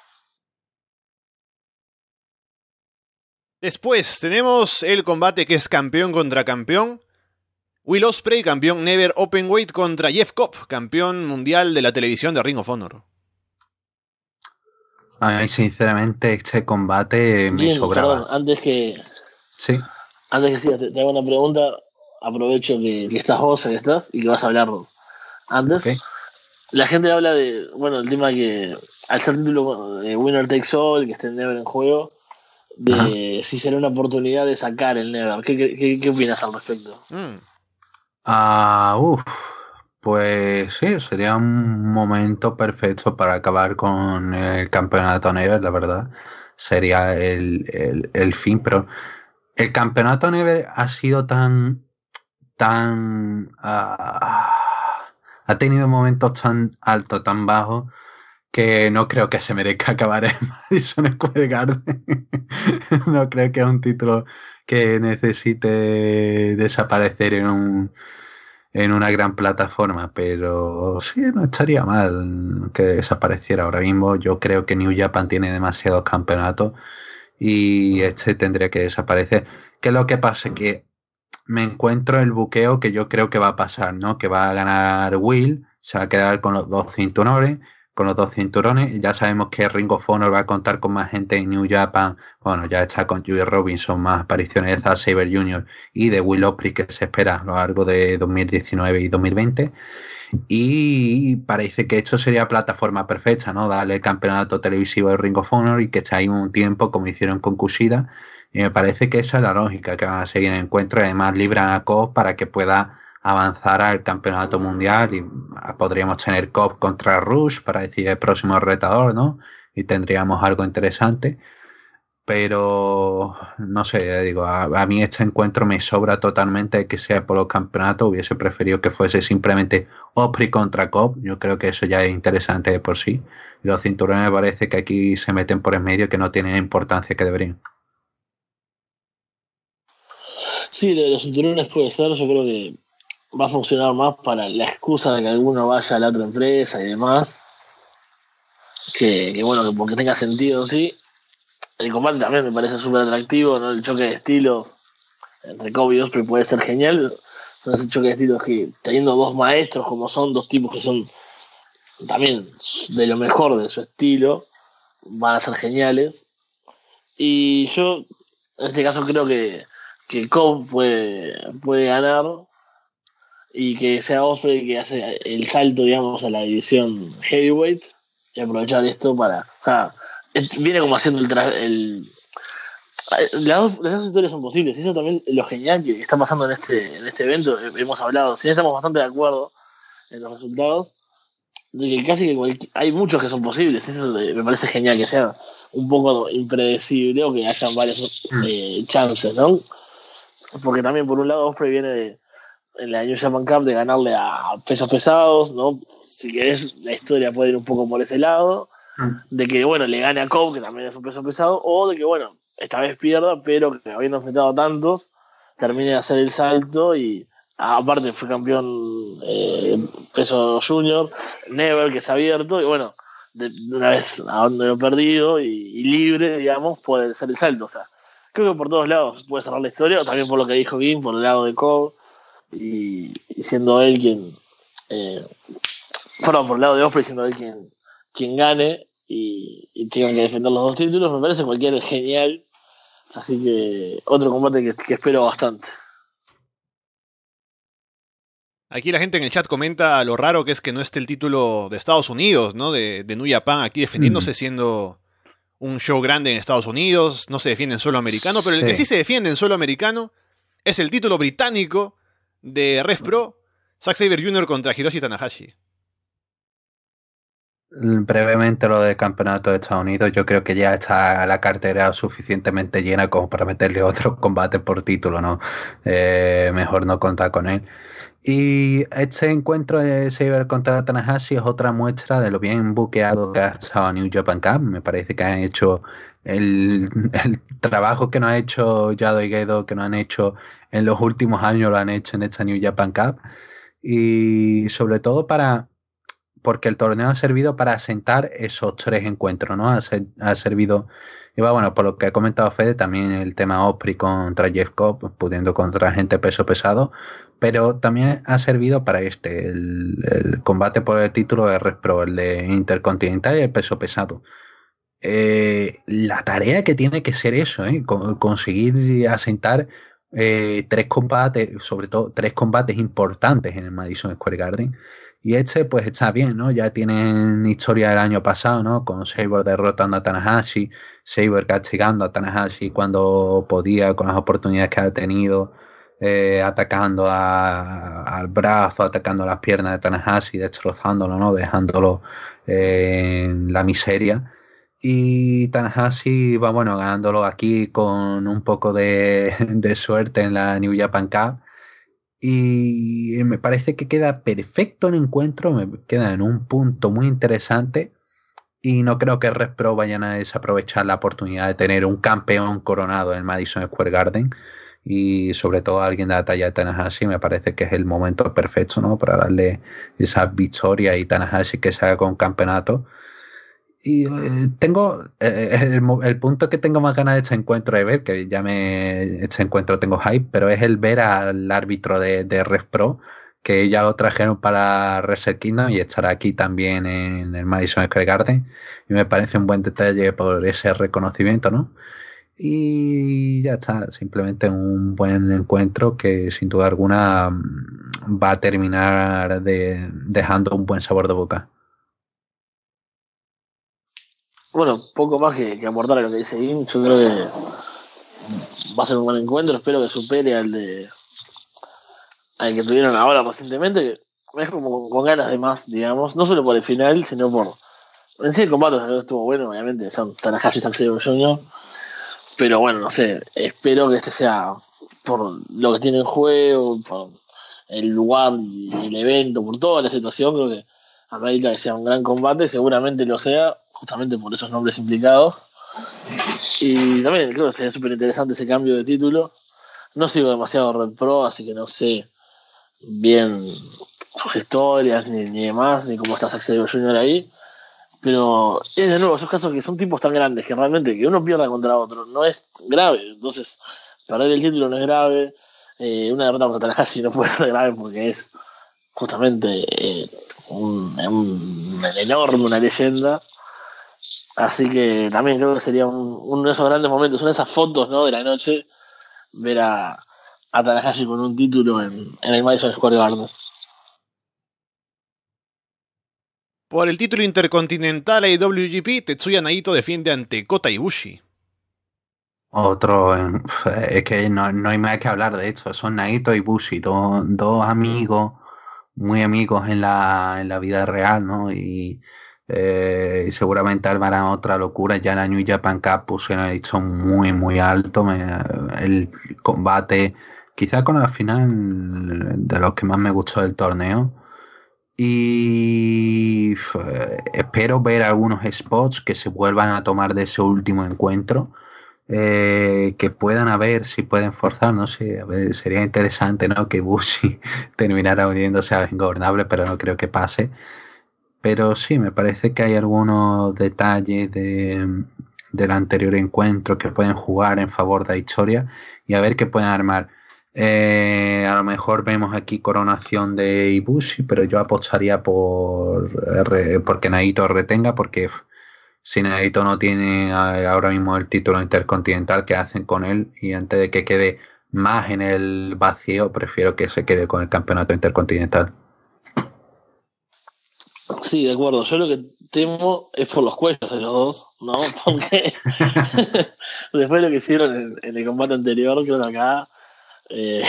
Después tenemos el combate que es campeón contra campeón. Will Ospreay, campeón Never Openweight contra Jeff Cobb, campeón mundial de la televisión de Ring of Honor. A mí, sinceramente, este combate me sobraba. antes que. Sí. Antes que te, haga una pregunta, aprovecho que, estás vos, que estás, y que vas a hablar antes. La gente habla de, bueno, el tema que al ser título de Winner Takes All, que esté Never en juego, de si será una oportunidad de sacar el Never. ¿Qué, qué, opinas al respecto? Mm. Ah, uff, pues sí, sería un momento perfecto para acabar con el campeonato Never, la verdad. Sería el, el, fin, pero el campeonato Never ha sido tan, tan, ah, ha tenido momentos tan altos, tan bajos, que no creo que se merezca acabar en Madison Square Garden. no creo que es un título que necesite desaparecer en un en una gran plataforma, pero sí, no estaría mal que desapareciera ahora mismo. Yo creo que New Japan tiene demasiados campeonatos y este tendría que desaparecer. ¿Qué es lo que pasa? Que me encuentro el buqueo que yo creo que va a pasar, ¿no? Que va a ganar Will, se va a quedar con los dos cinturones, con los dos cinturones. Ya sabemos que Ring of Honor va a contar con más gente en New Japan. Bueno, ya está con Joey Robinson, más apariciones de Zack Saber Jr. y de Will Ospreay que se espera a lo largo de 2019 y 2020. Y parece que esto sería plataforma perfecta, ¿no? Darle el campeonato televisivo de Ring of Honor y que esté ahí un tiempo como hicieron con Kushida. Y me parece que esa es la lógica que van a seguir en encuentro. Además, libran a Cobb para que pueda avanzar al campeonato mundial y podríamos tener COP contra Rush para decir el próximo retador, ¿no? Y tendríamos algo interesante. Pero no sé, digo, a, mí este encuentro me sobra totalmente que sea por los campeonatos. Hubiese preferido que fuese simplemente Opry contra COP. Yo creo que eso ya es interesante de por sí. Y los cinturones me parece que aquí se meten por en medio que no tienen importancia que deberían. Sí, de los cinturones puede ser. Yo creo que va a funcionar más para la excusa de que alguno vaya a la otra empresa y demás. Que, bueno, que porque tenga sentido, sí. El combate también me parece súper atractivo, ¿no? El choque de estilos entre Kobe y Osprey puede ser genial. Son ese choque de estilos que teniendo dos maestros como son, dos tipos que son también de lo mejor de su estilo, van a ser geniales. Y yo, en este caso, creo que, que Cobb puede, puede ganar y que sea Osprey que hace el salto, digamos, a la división heavyweight y aprovechar esto para. O sea, viene como haciendo el. el las, dos, las dos historias son posibles. Eso también lo genial que está pasando en este, en este evento. Hemos hablado, si estamos bastante de acuerdo en los resultados, de que casi que hay muchos que son posibles. Eso me parece genial que sea un poco impredecible o que hayan varias mm. eh, chances, ¿no? Porque también, por un lado, Osprey viene de en la New Japan Cup de ganarle a pesos pesados, ¿no? Si querés, la historia puede ir un poco por ese lado. Mm. De que, bueno, le gane a Cobb, que también es un peso pesado, o de que, bueno, esta vez pierda, pero que habiendo enfrentado a tantos, termine de hacer el salto y aparte fue campeón eh, peso junior, Never, que se ha abierto, y bueno, de, una vez a donde lo perdido y, libre, digamos, puede ser el salto. O sea, creo que por todos lados puede cerrar la historia, también por lo que dijo Kim, por el lado de Cobb y, siendo él quien, eh, perdón, por el lado de Osprey, siendo él quien, quien gane y, y tengan que defender los dos títulos, me parece cualquiera genial. Así que otro combate que, espero bastante. Aquí la gente en el chat comenta lo raro que es que no esté el título de Estados Unidos, ¿no? De, de New Japan aquí defendiéndose mm. siendo un show grande en Estados Unidos. No se defiende en solo americano, pero el que sí se defiende en solo americano es el título británico de Res Pro, Zack Saber Jr. contra Hiroshi Tanahashi. Brevemente lo del campeonato de Estados Unidos, yo creo que ya está la cartera suficientemente llena como para meterle otro combate por título, ¿no? Eh, mejor no contar con él. Y este encuentro de Saber contra Tanahashi es otra muestra de lo bien buqueado que ha estado New Japan Cup. Me parece que han hecho el, trabajo que no ha hecho Yado y Gedo, que no han hecho en los últimos años, lo han hecho en esta New Japan Cup. Y sobre todo para, porque el torneo ha servido para asentar esos tres encuentros, ¿no? Ha, ha servido, y bueno, por lo que ha comentado Fede, también el tema Osprey contra Jeff Cobb, pudiendo contra gente peso pesado, pero también ha servido para este, el, combate por el título de Red Pro, el de Intercontinental y el peso pesado. Eh, la tarea que tiene que ser eso, ¿eh? conseguir asentar eh, tres combates, sobre todo tres combates importantes en el Madison Square Garden. Y este, pues está bien, ¿no? Ya tienen historia del año pasado, ¿no? Con Saber derrotando a Tanahashi, Saber castigando a Tanahashi cuando podía, con las oportunidades que ha tenido. Atacando al brazo, atacando las piernas de Tanahashi, destrozándolo, ¿no? dejándolo en la miseria. Y Tanahashi va bueno ganándolo aquí con un poco de, de, suerte en la New Japan Cup. Y me parece que queda perfecto el encuentro, me queda en un punto muy interesante. Y no creo que Red Pro vayan a desaprovechar la oportunidad de tener un campeón coronado en Madison Square Garden y sobre todo alguien de la talla de Tanahashi me parece que es el momento perfecto ¿no? para darle esa victoria y Tanahashi que se haga con campeonato. Y eh, tengo eh, el, punto que tengo más ganas de este encuentro de ver, que ya me este encuentro tengo hype, pero es el ver al árbitro de, de Pro, que ya lo trajeron para Reset Kingdom y estará aquí también en el Madison Square Garden. Y me parece un buen detalle por ese reconocimiento, ¿no? Y ya está, simplemente un buen encuentro que sin duda alguna va a terminar de, dejando un buen sabor de boca. Bueno, poco más que, que aportar a lo que dice Jim, yo creo que va a ser un buen encuentro, espero que supere al de al que tuvieron ahora recientemente, que es como con ganas de más, digamos, no solo por el final, sino por. En sí, el combate estuvo bueno, obviamente, son Tanahashi y Zack Jr. Pero bueno, no sé, espero que este sea por lo que tiene en juego, por el lugar y el evento, por toda la situación, creo que América que sea un gran combate, seguramente lo sea, justamente por esos nombres implicados. Y también creo que sería súper interesante ese cambio de título. No sigo demasiado Red Pro, así que no sé bien sus historias, ni, ni demás, ni cómo está Zack Jr. ahí. Pero es de nuevo esos casos que son tipos tan grandes que realmente que uno pierda contra otro no es grave. Entonces, perder el título no es grave. Eh, una derrota contra Tanahashi no puede ser grave porque es justamente eh, un, enorme, una leyenda. Así que también creo que sería uno de esos grandes momentos, una de esas fotos ¿no? de la noche, ver a, a Tanahashi con un título en, el Madison Square Garden. Por el título intercontinental IWGP, Tetsuya Naito defiende ante Kota Ibushi. Otro, es que no, hay más que hablar de esto, son Naito y Ibushi, dos, amigos, muy amigos en la, en la vida real, ¿no? Y, eh, seguramente armarán otra locura. Ya la New Japan Cup pusieron el muy, muy alto. el combate Quizá con la final de los que más me gustó del torneo. Y espero ver algunos spots que se vuelvan a tomar de ese último encuentro. Eh, que puedan a ver si pueden forzar, no sé, sería interesante ¿no? que Bushi terminara uniéndose a Ingobernable, pero no creo que pase. Pero sí, me parece que hay algunos detalles de, del anterior encuentro que pueden jugar en favor de historia y a ver qué pueden armar. Eh, a lo mejor vemos aquí coronación de Ibushi, pero yo apostaría por porque Naito retenga, porque si Naito no tiene ahora mismo el título intercontinental, que hacen con él? Y antes de que quede más en el vacío, prefiero que se quede con el campeonato intercontinental. Sí, de acuerdo. Yo lo que temo es por los cuellos de los dos, ¿no? Porque después de lo que hicieron en, en el combate anterior, creo que acá eh,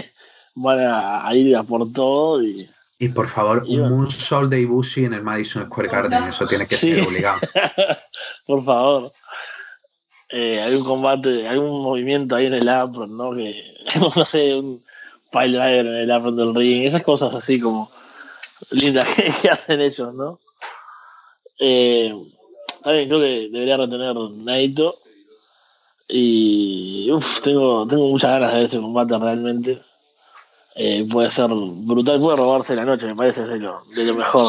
van a, ir a por todo y... Y por favor, un sol de Ibushi en el Madison Square Garden, eso tiene que ser obligado. por favor. Eh, hay un combate, hay un movimiento ahí en el apron, ¿no? Que, no sé, un pile driver en el apron del ring, esas cosas así como lindas que, hacen ellos, ¿no? Eh, también creo que debería retener Naito y tengo, tengo muchas ganas de ver ese combate realmente. Eh, puede ser brutal, puede robarse la noche, me parece de lo, de lo mejor.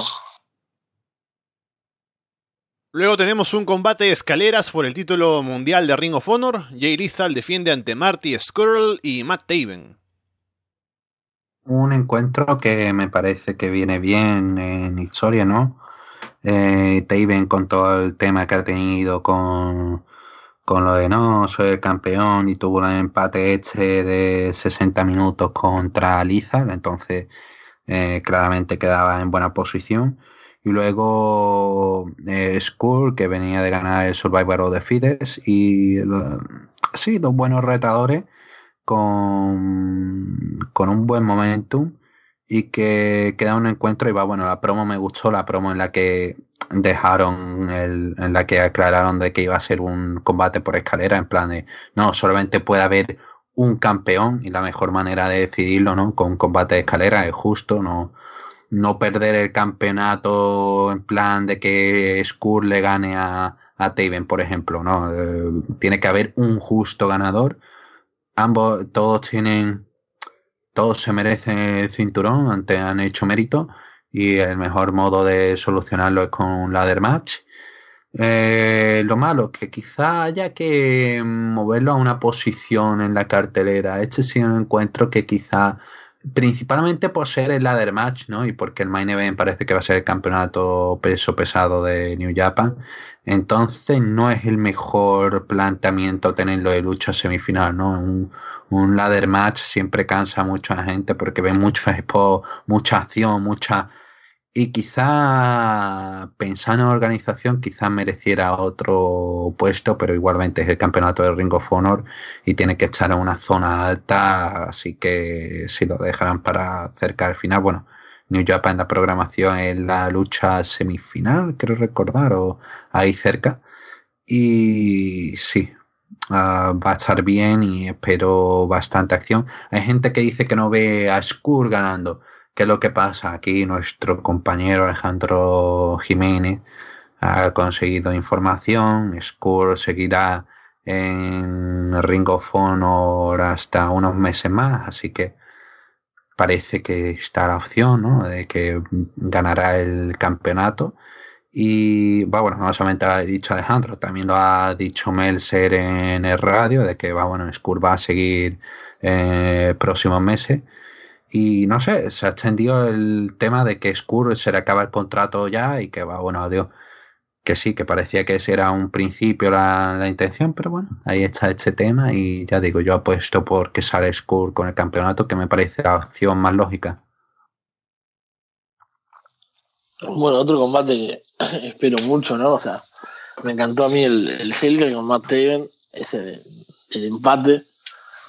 Luego tenemos un combate de escaleras por el título mundial de Ring of Honor. Jay Rizal defiende ante Marty Skrull y Matt Taven. Un encuentro que me parece que viene bien en historia, ¿no? Eh, Taven con todo el tema que ha tenido con con lo de no, soy el campeón y tuvo un empate este de 60 minutos contra Lizard, entonces eh, claramente quedaba en buena posición. Y luego eh, Skull, que venía de ganar el Survivor of the Fides, y sí, dos buenos retadores con, con un buen momentum y que queda un encuentro y va, bueno, la promo me gustó, la promo en la que dejaron el, en la que aclararon de que iba a ser un combate por escalera, en plan de, no, solamente puede haber un campeón y la mejor manera de decidirlo, ¿no? Con combate de escalera es justo, no, no perder el campeonato en plan de que Skur le gane a, a Taven, por ejemplo, ¿no? Eh, tiene que haber un justo ganador. Ambos, todos tienen, todos se merecen el cinturón, ante, han hecho mérito y el mejor modo de solucionarlo es con un ladder match. Eh, lo malo, que quizá haya que moverlo a una posición en la cartelera. Este sí un encuentro que quizá principalmente por ser el ladder match, ¿no? Y porque el main event parece que va a ser el campeonato peso pesado de New Japan. Entonces no es el mejor planteamiento tenerlo de lucha semifinal, ¿no? Un, ladder match siempre cansa mucho a la gente porque ve mucho expo, mucha acción, mucha y quizá pensando en organización, quizá mereciera otro puesto, pero igualmente es el campeonato de Ring of Honor y tiene que estar en una zona alta, así que si lo dejarán para cerca del final, bueno, New Japan la programación en la lucha semifinal, quiero recordar, o ahí cerca. Y sí, uh, va a estar bien y espero bastante acción. Hay gente que dice que no ve a Skur ganando ¿Qué es lo que pasa? Aquí nuestro compañero Alejandro Jiménez ha conseguido información, Skull seguirá en Ring of Honor hasta unos meses más, así que parece que está la opción ¿no? de que ganará el campeonato. Y bueno, no solamente lo ha dicho Alejandro, también lo ha dicho Melser en el radio, de que va, bueno, Skull va a seguir eh, próximos meses. Y no sé, se ha extendido el tema de que Skur se le acaba el contrato ya y que va, bueno, adiós. Que sí, que parecía que ese era un principio la, intención, pero bueno, ahí está este tema y ya digo, yo apuesto por que sale Skur con el campeonato, que me parece la opción más lógica. Bueno, otro combate que espero mucho, ¿no? O sea, me encantó a mí el, el con Matt Taven, ese el empate.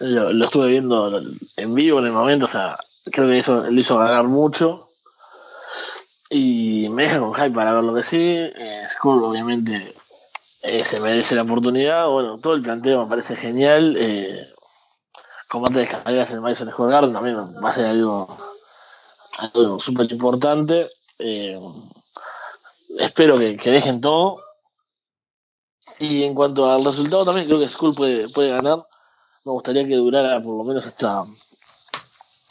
Lo, estuve viendo en vivo en el momento, o sea, creo que eso le hizo ganar mucho. Y me deja con hype para ver lo que sí. Eh, Skull, obviamente, eh, se merece la oportunidad. Bueno, todo el planteo me parece genial. Eh, combate de escaleras en el Madison Square Garden también va a ser algo, algo súper importante. Eh, espero que, que, dejen todo. Y en cuanto al resultado, también creo que Skull puede, puede ganar. Me gustaría que durara por lo menos hasta,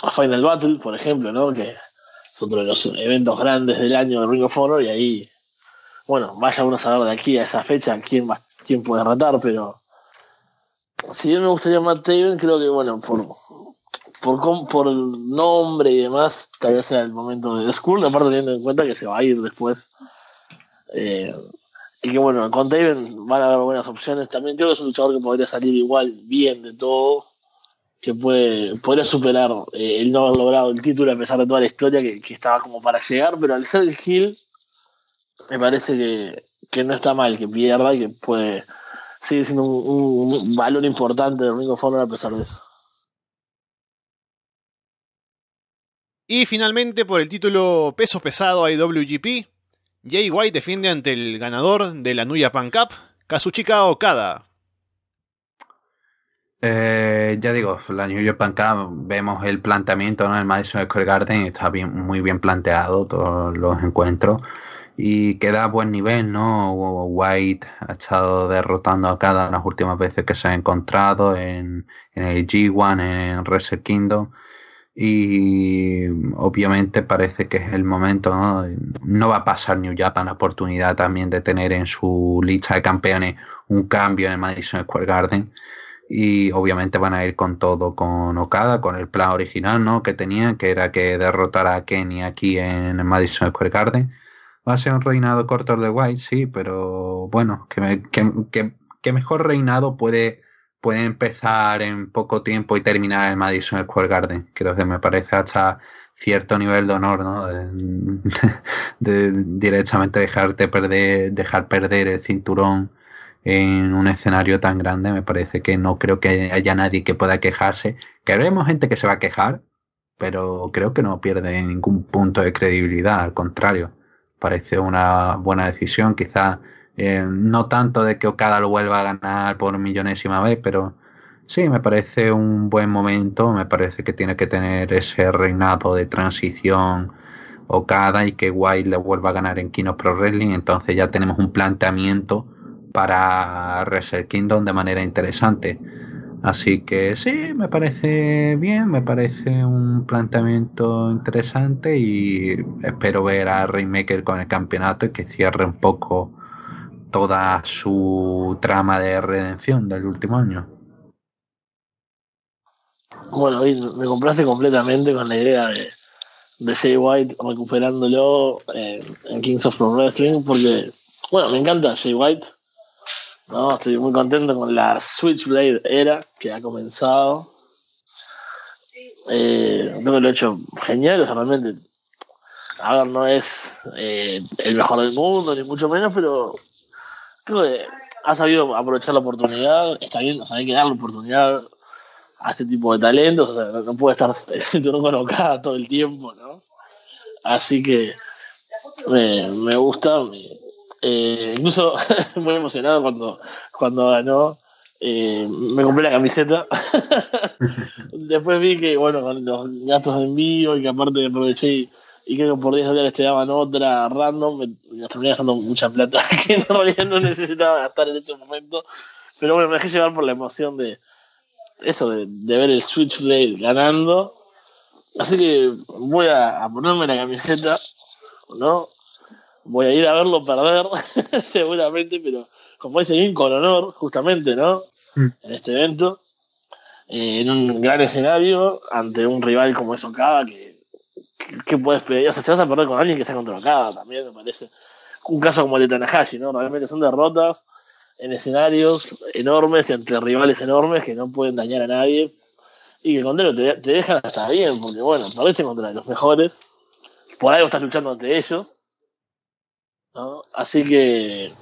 a Final Battle, por ejemplo, ¿no? Que es otro de los eventos grandes del año de Ring of Honor y ahí, bueno, vaya uno a saber de aquí a esa fecha quién, va, quién puede ratar, pero si bien me gustaría Matt Taven, creo que, bueno, por, por, por nombre y demás, tal vez sea el momento de School, aparte teniendo en cuenta que se va a ir después. Eh, y que bueno, con Taven van a haber buenas opciones. También creo que es un luchador que podría salir igual bien de todo que puede, podría superar eh, el no haber logrado el título a pesar de toda la historia que, estaba como para llegar, pero al ser el Hill me parece que, no está mal que pierda y que puede seguir siendo un, valor importante del Ring of a pesar de eso. Y finalmente por el título peso pesado IWGP, Jay White defiende ante el ganador de la Nuya Pan Cup, Kazuchika Okada. Eh, ya digo, la New York Cup vemos el planteamiento en el Madison Square Garden, está bien, muy bien planteado todos los encuentros y queda a buen nivel, ¿no? White ha estado derrotando a cada las últimas veces que se ha encontrado en, en el G1, en Wrestle Kingdom y obviamente parece que es el momento, ¿no? No va a pasar New Japan la oportunidad también de tener en su lista de campeones un cambio en el Madison Square Garden y obviamente van a ir con todo con Okada, con el plan original ¿no? que tenían, que era que derrotara a Kenny aquí en Madison Square Garden. Va a ser un reinado corto de White, sí, pero bueno, que, que, mejor reinado puede, puede empezar en poco tiempo y terminar en Madison Square Garden. Creo que me parece hasta cierto nivel de honor, ¿no? De, directamente dejarte perder, dejar perder el cinturón en un escenario tan grande, me parece que no creo que haya nadie que pueda quejarse. Que vemos gente que se va a quejar, pero creo que no pierde ningún punto de credibilidad, al contrario, parece una buena decisión, quizá eh, no tanto de que Okada lo vuelva a ganar por millonésima vez, pero sí, me parece un buen momento, me parece que tiene que tener ese reinado de transición Okada y que White le vuelva a ganar en Kino Pro Wrestling, entonces ya tenemos un planteamiento para Wrestle Kingdom de manera interesante. Así que sí, me parece bien, me parece un planteamiento interesante y espero ver a Rainmaker con el campeonato y que cierre un poco toda su trama de redención del último año. Bueno, me compraste completamente con la idea de, de Jay White recuperándolo en Kings of Pro Wrestling, porque, bueno, me encanta Jay White. ¿No? Estoy muy contento con la Switchblade era que ha comenzado. Eh, creo que lo he hecho genial, realmente. A ver, no es eh, el mejor del mundo, ni mucho menos, pero creo que ha sabido aprovechar la oportunidad. Está bien, o sea, hay que dar la oportunidad a este tipo de talentos, o sea, no, puede estar colocada todo el tiempo, ¿no? Así que me, me gusta, eh, incluso muy emocionado cuando, cuando ganó, eh, me compré la camiseta. Después vi que, bueno, con los gastos de envío y que aparte aproveché y, creo que por 10 dólares te daban otra random, me, terminé gastando mucha plata que en realidad no necesitaba gastar en ese momento. Pero bueno, me dejé llevar por la emoción de, eso de, ver el Switchblade ganando. Así que voy a, ponerme la camiseta, ¿no? Voy a ir a verlo perder, seguramente, pero como dice bien, con honor, justamente, ¿no? Mm. En este evento, eh, en un gran escenario, ante un rival como es Okada, que, que, puedes pedir. O sea, si vas a perder con alguien que sea contra Okada, también me parece. Un caso como el de Tanahashi, ¿no? Realmente son derrotas en escenarios enormes, entre rivales enormes que no pueden dañar a nadie. Y que contrario te, te dejan hasta bien, porque bueno, perdiste contra los mejores. Por algo estás luchando ante ellos. ¿No? Así que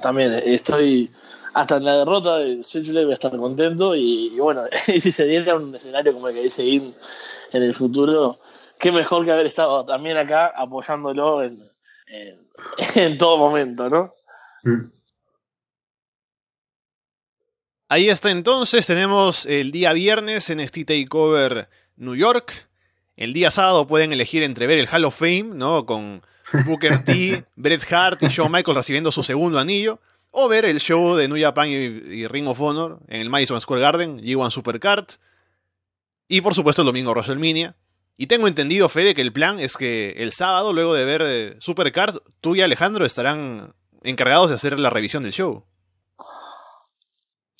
también estoy hasta en la derrota de Switchblade voy a estar contento y, bueno, y si se diera un escenario como el que dice In en el futuro, qué mejor que haber estado también acá apoyándolo en, en, todo momento, ¿no? Mm. Ahí está entonces, tenemos el día viernes en este Takeover New York. El día sábado pueden elegir entre ver el Hall of Fame, ¿no? Con Booker T, Bret Hart y Shawn Michaels recibiendo su segundo anillo. O ver el show de New Japan y, Ring of Honor en el Madison Square Garden, G1 Supercard. Y por supuesto el domingo WrestleMania. Y tengo entendido, Fede, que el plan es que el sábado, luego de ver eh, Supercard, tú y Alejandro estarán encargados de hacer la revisión del show.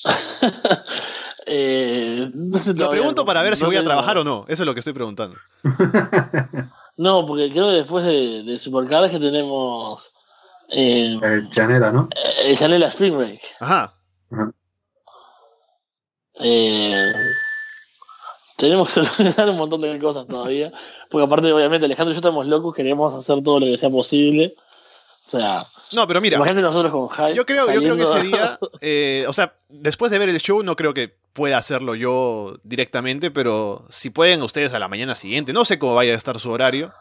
eh, lo pregunto para ver si voy a trabajar o no. Eso es lo que estoy preguntando. no, porque creo que después de, de Supercar que tenemos. Eh, el Janela, ¿no? El Janela Spring Break. Ajá. Eh, tenemos que solucionar un montón de cosas todavía. Porque aparte, obviamente, Alejandro y yo estamos locos, queremos hacer todo lo que sea posible. O sea, no, pero mira. Imagínate nosotros con Hype. Yo creo, yo creo que ese día. Eh, o sea, después de ver el show, no creo que pueda hacerlo yo directamente, pero si pueden ustedes a la mañana siguiente, no sé cómo vaya a estar su horario.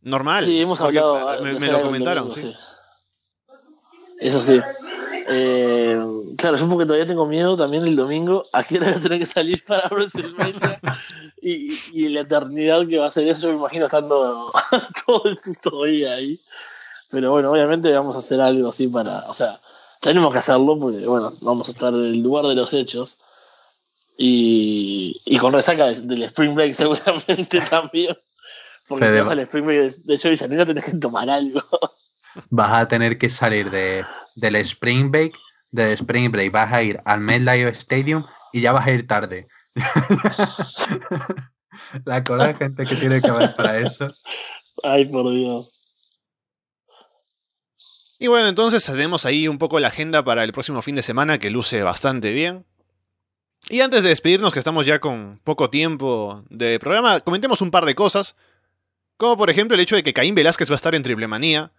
Normal. Sí, hemos hablado. Me, lo comentaron, sí. Eso sí. Eh, claro, yo porque todavía tengo miedo también el domingo. Aquí voy a tener que salir para WrestleMania y, y la eternidad que va a ser eso, me imagino estando todo el puto día ahí. Pero bueno, obviamente vamos a hacer algo así para. O sea, tenemos que hacerlo porque, bueno, vamos a estar en el lugar de los hechos. Y, y con resaca del Spring Break seguramente también. Porque si vas al Spring Break de, Joey Sanina tenés que tomar algo. Vas a tener que salir de, del Spring Break, del Spring Break, vas a ir al MetLife Stadium y ya vas a ir tarde. La cola de gente que tiene que ver para eso. Ay, por Dios. Y bueno, entonces tenemos ahí un poco la agenda para el próximo fin de semana que luce bastante bien. Y antes de despedirnos, que estamos ya con poco tiempo de programa, comentemos un par de cosas. Como por ejemplo el hecho de que Caín Velázquez va a estar en Triple Manía.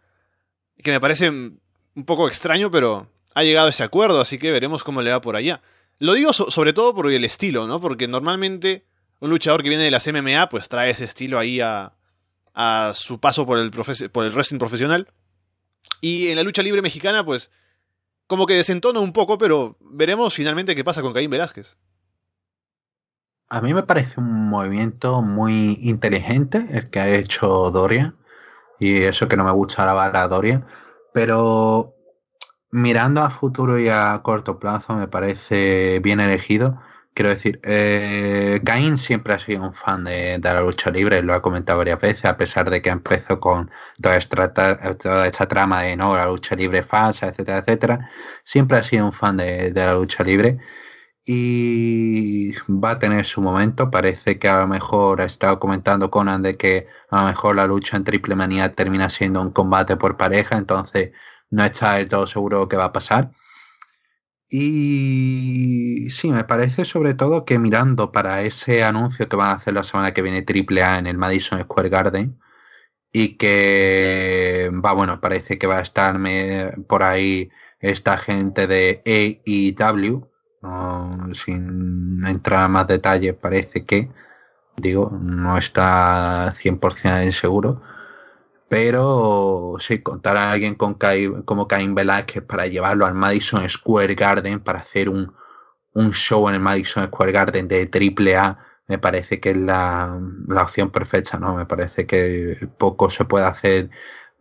Que me parece un poco extraño, pero ha llegado a ese acuerdo, así que veremos cómo le va por allá. Lo digo sobre todo por el estilo, ¿no? Porque normalmente un luchador que viene de las MMA, pues trae ese estilo ahí a, a su paso por el, por el wrestling profesional. Y en la lucha libre mexicana, pues, como que desentona un poco, pero veremos finalmente qué pasa con Caín Velázquez. A mí me parece un movimiento muy inteligente el que ha hecho Doria. Y eso que no me gusta la a Doria. Pero mirando a futuro y a corto plazo me parece bien elegido. Quiero decir, eh, siempre ha sido un fan de, la lucha libre, lo ha comentado varias veces, a pesar de que empezó con toda esta, toda esta trama de no, la lucha libre falsa, etcétera, etcétera. Siempre ha sido un fan de, la lucha libre. y va a tener su momento. Parece que a lo mejor ha estado comentando Conan de que a lo mejor la lucha en Triple Manía termina siendo un combate por pareja, entonces no está del todo seguro que va a pasar. Y sí, me parece sobre todo que mirando para ese anuncio que van a hacer la semana que viene Triple A en el Madison Square Garden y que va, bueno, parece que va a estar por ahí esta gente de AEW sin entrar en más detalles, parece que, digo, no está 100% seguro. Pero sí, contar a alguien con como Caín Velázquez para llevarlo al Madison Square Garden, para hacer un, show en el Madison Square Garden de triple A, me parece que es la, opción perfecta, ¿no? Me parece que poco se puede hacer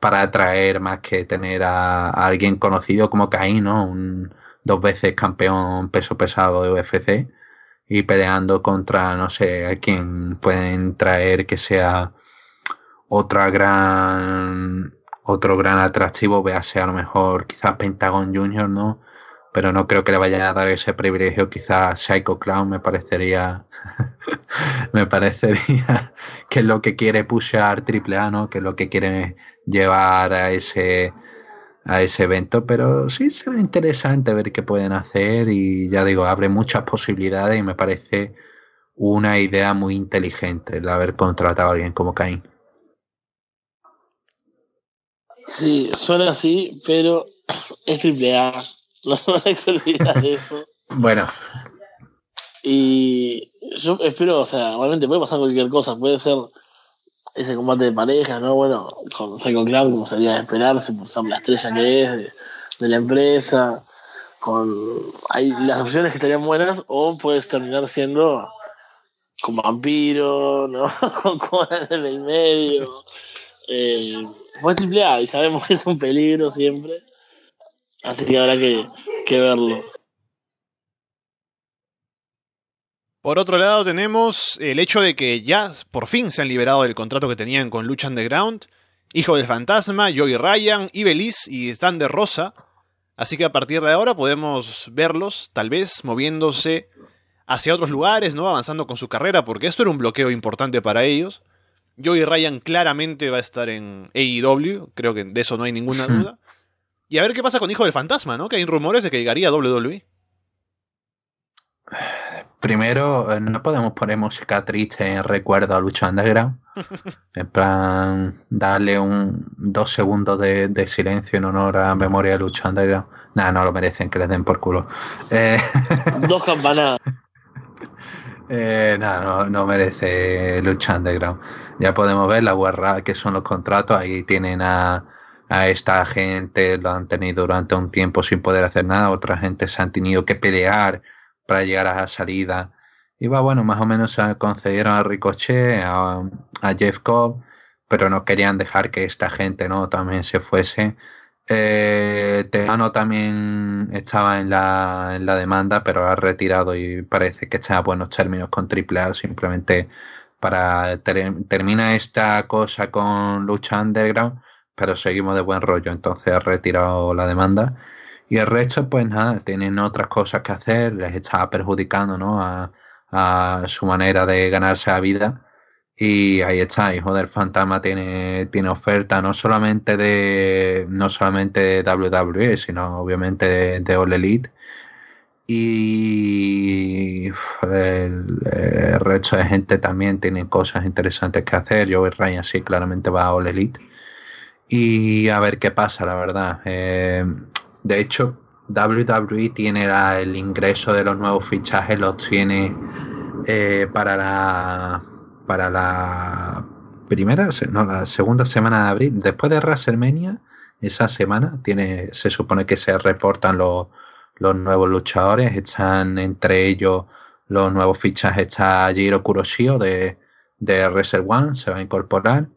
para atraer más que tener a, alguien conocido como Caín, ¿no? Un, dos veces campeón peso pesado de UFC y peleando contra, no sé, a quien pueden traer que sea otra gran, otro gran atractivo, véase a lo mejor quizás Pentagon Junior, ¿no? Pero no creo que le vaya a dar ese privilegio, quizás Psycho Clown me parecería, me parecería que es lo que quiere pushear Triple A, ¿no? Que es lo que quiere llevar a ese a ese evento, pero sí será interesante ver qué pueden hacer y ya digo, abre muchas posibilidades y me parece una idea muy inteligente el haber contratado a alguien como Cain. Sí, suena así, pero es triple A. No hay que olvidar de eso. bueno. Y yo espero, o sea, realmente puede pasar cualquier cosa, puede ser ese combate de pareja, ¿no? Bueno, con Psycho Clown, como sería de esperarse, por ser la estrella que es de, la empresa, con hay las opciones que estarían buenas, o puedes terminar siendo con vampiro, ¿no? con cosas en el medio. Eh, triple A y sabemos que es un peligro siempre. Así que habrá que, que verlo. Por otro lado tenemos el hecho de que ya por fin se han liberado del contrato que tenían con Lucha Underground, Hijo del Fantasma, Joey Ryan, Ibeliz y Thunder Rosa. Así que a partir de ahora podemos verlos, tal vez, moviéndose hacia otros lugares, ¿no? Avanzando con su carrera, porque esto era un bloqueo importante para ellos. Joey Ryan claramente va a estar en AEW, creo que de eso no hay ninguna duda. Y a ver qué pasa con Hijo del Fantasma, ¿no? Que hay rumores de que llegaría a WWE. Primero, eh, no podemos poner música triste en recuerdo a Lucha Underground. En plan, darle un dos segundos de, silencio en honor a memoria de Lucha Underground. Nada, no lo merecen, que les den por culo. Eh, dos campanadas. Eh, no, merece Lucha Underground. Ya podemos ver la guarra que son los contratos. Ahí tienen a, a esta gente, lo han tenido durante un tiempo sin poder hacer nada. Otra gente se han tenido que pelear para llegar a la salida. Y va, bueno, más o menos se concedieron a Ricochet, a, Jeff Cobb, pero no querían dejar que esta gente no también se fuese. Eh, Tejano también estaba en la, en la demanda, pero ha retirado y parece que está a buenos términos con AAA, simplemente para termina esta cosa con lucha underground, pero seguimos de buen rollo, entonces ha retirado la demanda y el resto, pues nada, tienen otras cosas que hacer, les está perjudicando, ¿no? A, su manera de ganarse la vida. Y ahí está, Hijo del Fantasma tiene, tiene oferta no solamente de no solamente WWE, sino obviamente de, de All Elite. Y el, resto de gente también tiene cosas interesantes que hacer. Joey Ryan sí claramente va a All Elite. Y a ver qué pasa, la verdad. Eh, de hecho, WWE tiene el ingreso de los nuevos fichajes, los tiene eh, para la para la primera, no, la segunda semana de abril, después de WrestleMania, esa semana tiene, se supone que se reportan los, los nuevos luchadores, están entre ellos los nuevos fichajes, está Jiro Kuroshio de, de Wrestle One, se va a incorporar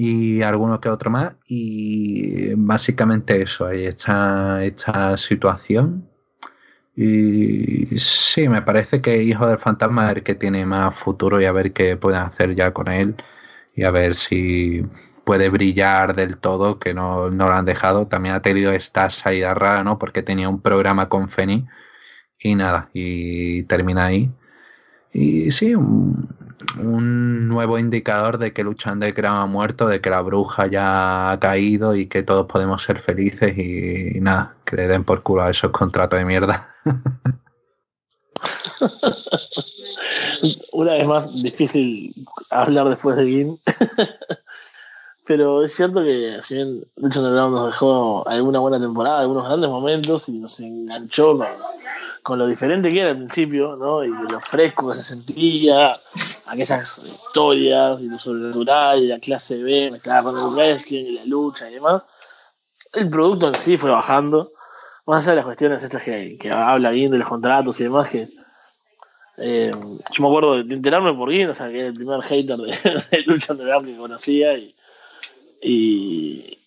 y alguno que otro más. Y básicamente eso, ahí está esta situación. Y sí, me parece que Hijo del Fantasma es el que tiene más futuro y a ver qué pueden hacer ya con él. Y a ver si puede brillar del todo, que no, no lo han dejado. También ha tenido esta salida rara, ¿no? Porque tenía un programa con Feni y nada, y termina ahí. Y sí, un, nuevo indicador de que Lucha Underground ha muerto, de que la bruja ya ha caído y que todos podemos ser felices y, nada, que le den por culo a esos contratos de mierda. Una vez más, difícil hablar después de Gin. Pero es cierto que si bien Lucha Underground nos dejó alguna buena temporada, algunos grandes momentos y nos enganchó con, lo diferente que era al principio, ¿no? Y lo fresco que se sentía, aquellas historias y lo sobrenatural y la clase B mezclada con el wrestling y la lucha y demás. El producto en sí fue bajando, más allá de las cuestiones estas que, que habla bien de los contratos y demás, que eh, yo me acuerdo de enterarme por Guin, o sea, que era el primer hater de, de Lucha Underground que conocía y y,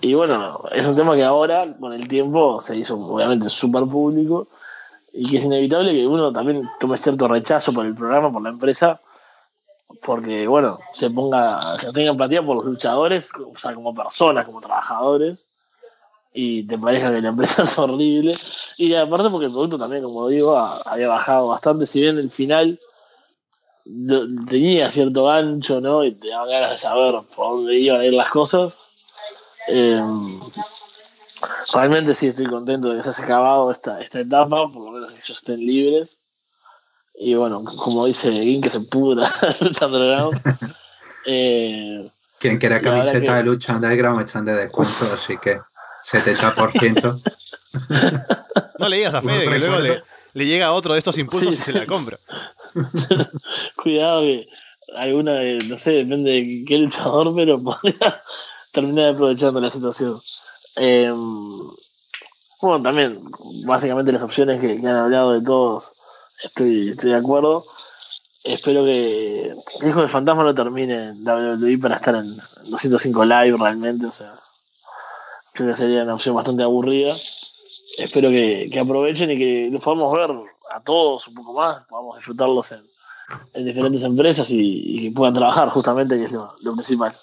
y bueno, es un tema que ahora, con el tiempo, se hizo obviamente súper público y que es inevitable que uno también tome cierto rechazo por el programa, por la empresa, porque, bueno, se ponga, se tenga empatía por los luchadores, o sea, como personas, como trabajadores, y te parezca que la empresa es horrible. Y aparte porque el producto también, como digo, había bajado bastante, si bien el final tenía cierto gancho, ¿no? Y te daban ganas de saber por dónde iban a ir las cosas. Eh, realmente sí estoy contento de que se haya acabado esta, esta etapa, por lo menos que ellos estén libres. Y bueno, como dice Gin, que se pudra lucha underground. Eh, Quien quiera camiseta de lucha underground están de descuento, así que 70%. no le digas a Fede que luego le, le llega otro de estos impulsos y se la compra. Cuidado que alguna, no sé, depende de qué luchador, pero podría terminar aprovechando la situación. Em, bueno, también, básicamente las opciones que, han hablado de todos, estoy, estoy de acuerdo. Espero que Hijo del Fantasma no termine en WWE para estar en 205 Live realmente, o sea, creo que sería una opción bastante aburrida espero que, aprovechen y que los podamos ver a todos un poco más, podamos disfrutarlos en, diferentes empresas y, que puedan trabajar justamente, que es lo, principal.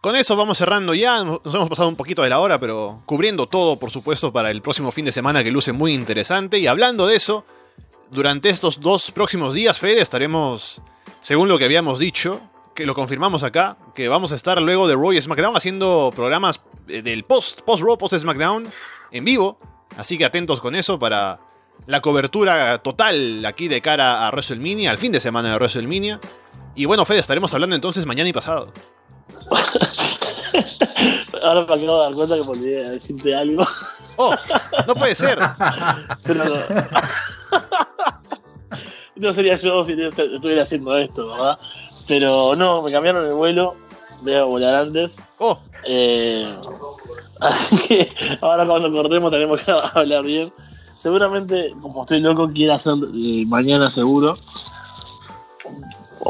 Con eso vamos cerrando ya, nos hemos pasado un poquito de la hora, pero cubriendo todo, por supuesto, para el próximo fin de semana que luce muy interesante. Y hablando de eso, durante estos dos próximos días, Fede, estaremos, según lo que habíamos dicho, que lo confirmamos acá, que vamos a estar luego de Roy SmackDown haciendo programas del post, post Raw, post SmackDown en vivo. Así que atentos con eso para la cobertura total aquí de cara a WrestleMania, al fin de semana de WrestleMania. Y bueno, Fede, estaremos hablando entonces mañana y pasado. Ahora me acabo de dar cuenta que me olvidé decirte algo. ¡Oh! ¡No puede ser! Pero no. no sería yo si estuviera haciendo esto, ¿verdad? Pero no, me cambiaron el vuelo. Volar antes. Oh. Eh, así que ahora cuando cortemos tenemos que hablar bien. Seguramente, como estoy loco, quiero hacer eh, mañana seguro.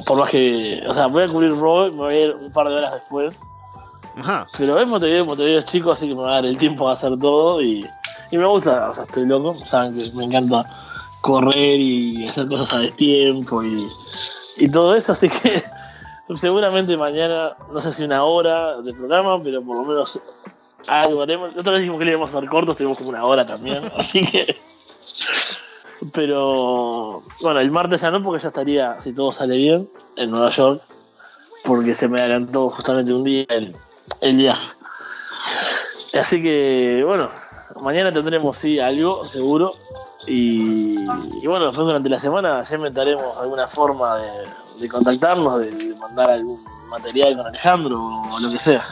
Por más que. O sea, voy a cubrir y me voy a ir un par de horas después. Ajá. Pero es Montevideo, Montevideo es chico, así que me va a dar el tiempo a hacer todo y, y me gusta, o sea, estoy loco. Saben que me encanta correr y hacer cosas a destiempo y y todo eso, así que seguramente mañana, no sé si una hora de programa, pero por lo menos algo haremos. Otra vez dijimos que le íbamos a hacer cortos, tenemos como una hora también, así que. Pero bueno, el martes ya no, porque ya estaría, si todo sale bien, en Nueva York, porque se me adelantó justamente un día el, el viaje. Así que bueno, mañana tendremos sí algo, seguro. Y, bueno, después durante la semana ya inventaremos alguna forma de, contactarnos, de, mandar algún material con Alejandro o lo que sea.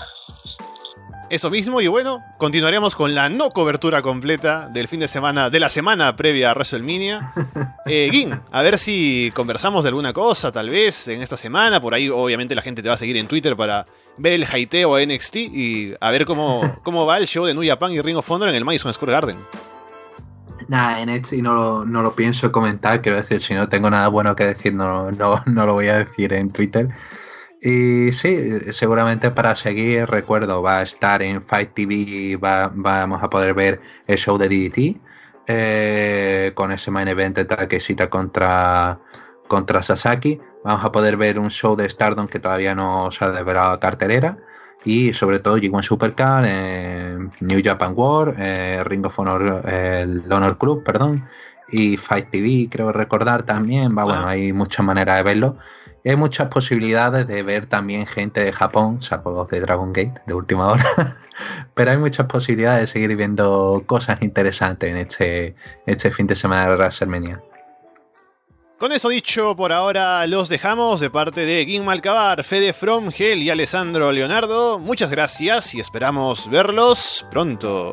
Eso mismo, y bueno, continuaremos con la no cobertura completa del fin de semana, de la semana previa a WrestleMania. Eh, Gin, a ver si conversamos de alguna cosa, tal vez, en esta semana. Por ahí, obviamente, la gente te va a seguir en Twitter para ver el haiteo a NXT y a ver cómo, cómo va el show de New Japan y Ring of Honor en el Madison Square Garden. Nada, en este no lo, no lo pienso comentar, quiero decir, si no tengo nada bueno que decir, no, no, no lo voy a decir en Twitter. Y sí, seguramente para seguir, recuerdo, va a estar en Fight TV, va, vamos a poder ver el show de DDT, eh, con ese main event de Takeshita contra, contra Sasaki. Vamos a poder ver un show de Stardom que todavía no se ha desvelado a cartelera. Y sobre todo G1 Supercar, New Japan World, eh, Ring of Honor, el Honor Club, perdón, y Fight TV, creo recordar también. Va, bueno, ah. hay muchas maneras de verlo. Hay muchas posibilidades de ver también gente de Japón, salvo los de Dragon Gate de última hora. Pero hay muchas posibilidades de seguir viendo cosas interesantes en este, este fin de semana de WrestleMania. Con eso dicho, por ahora los dejamos de parte de Ging Malcabar, Fede From, Gel y Alessandro Leonardo. Muchas gracias y esperamos verlos pronto.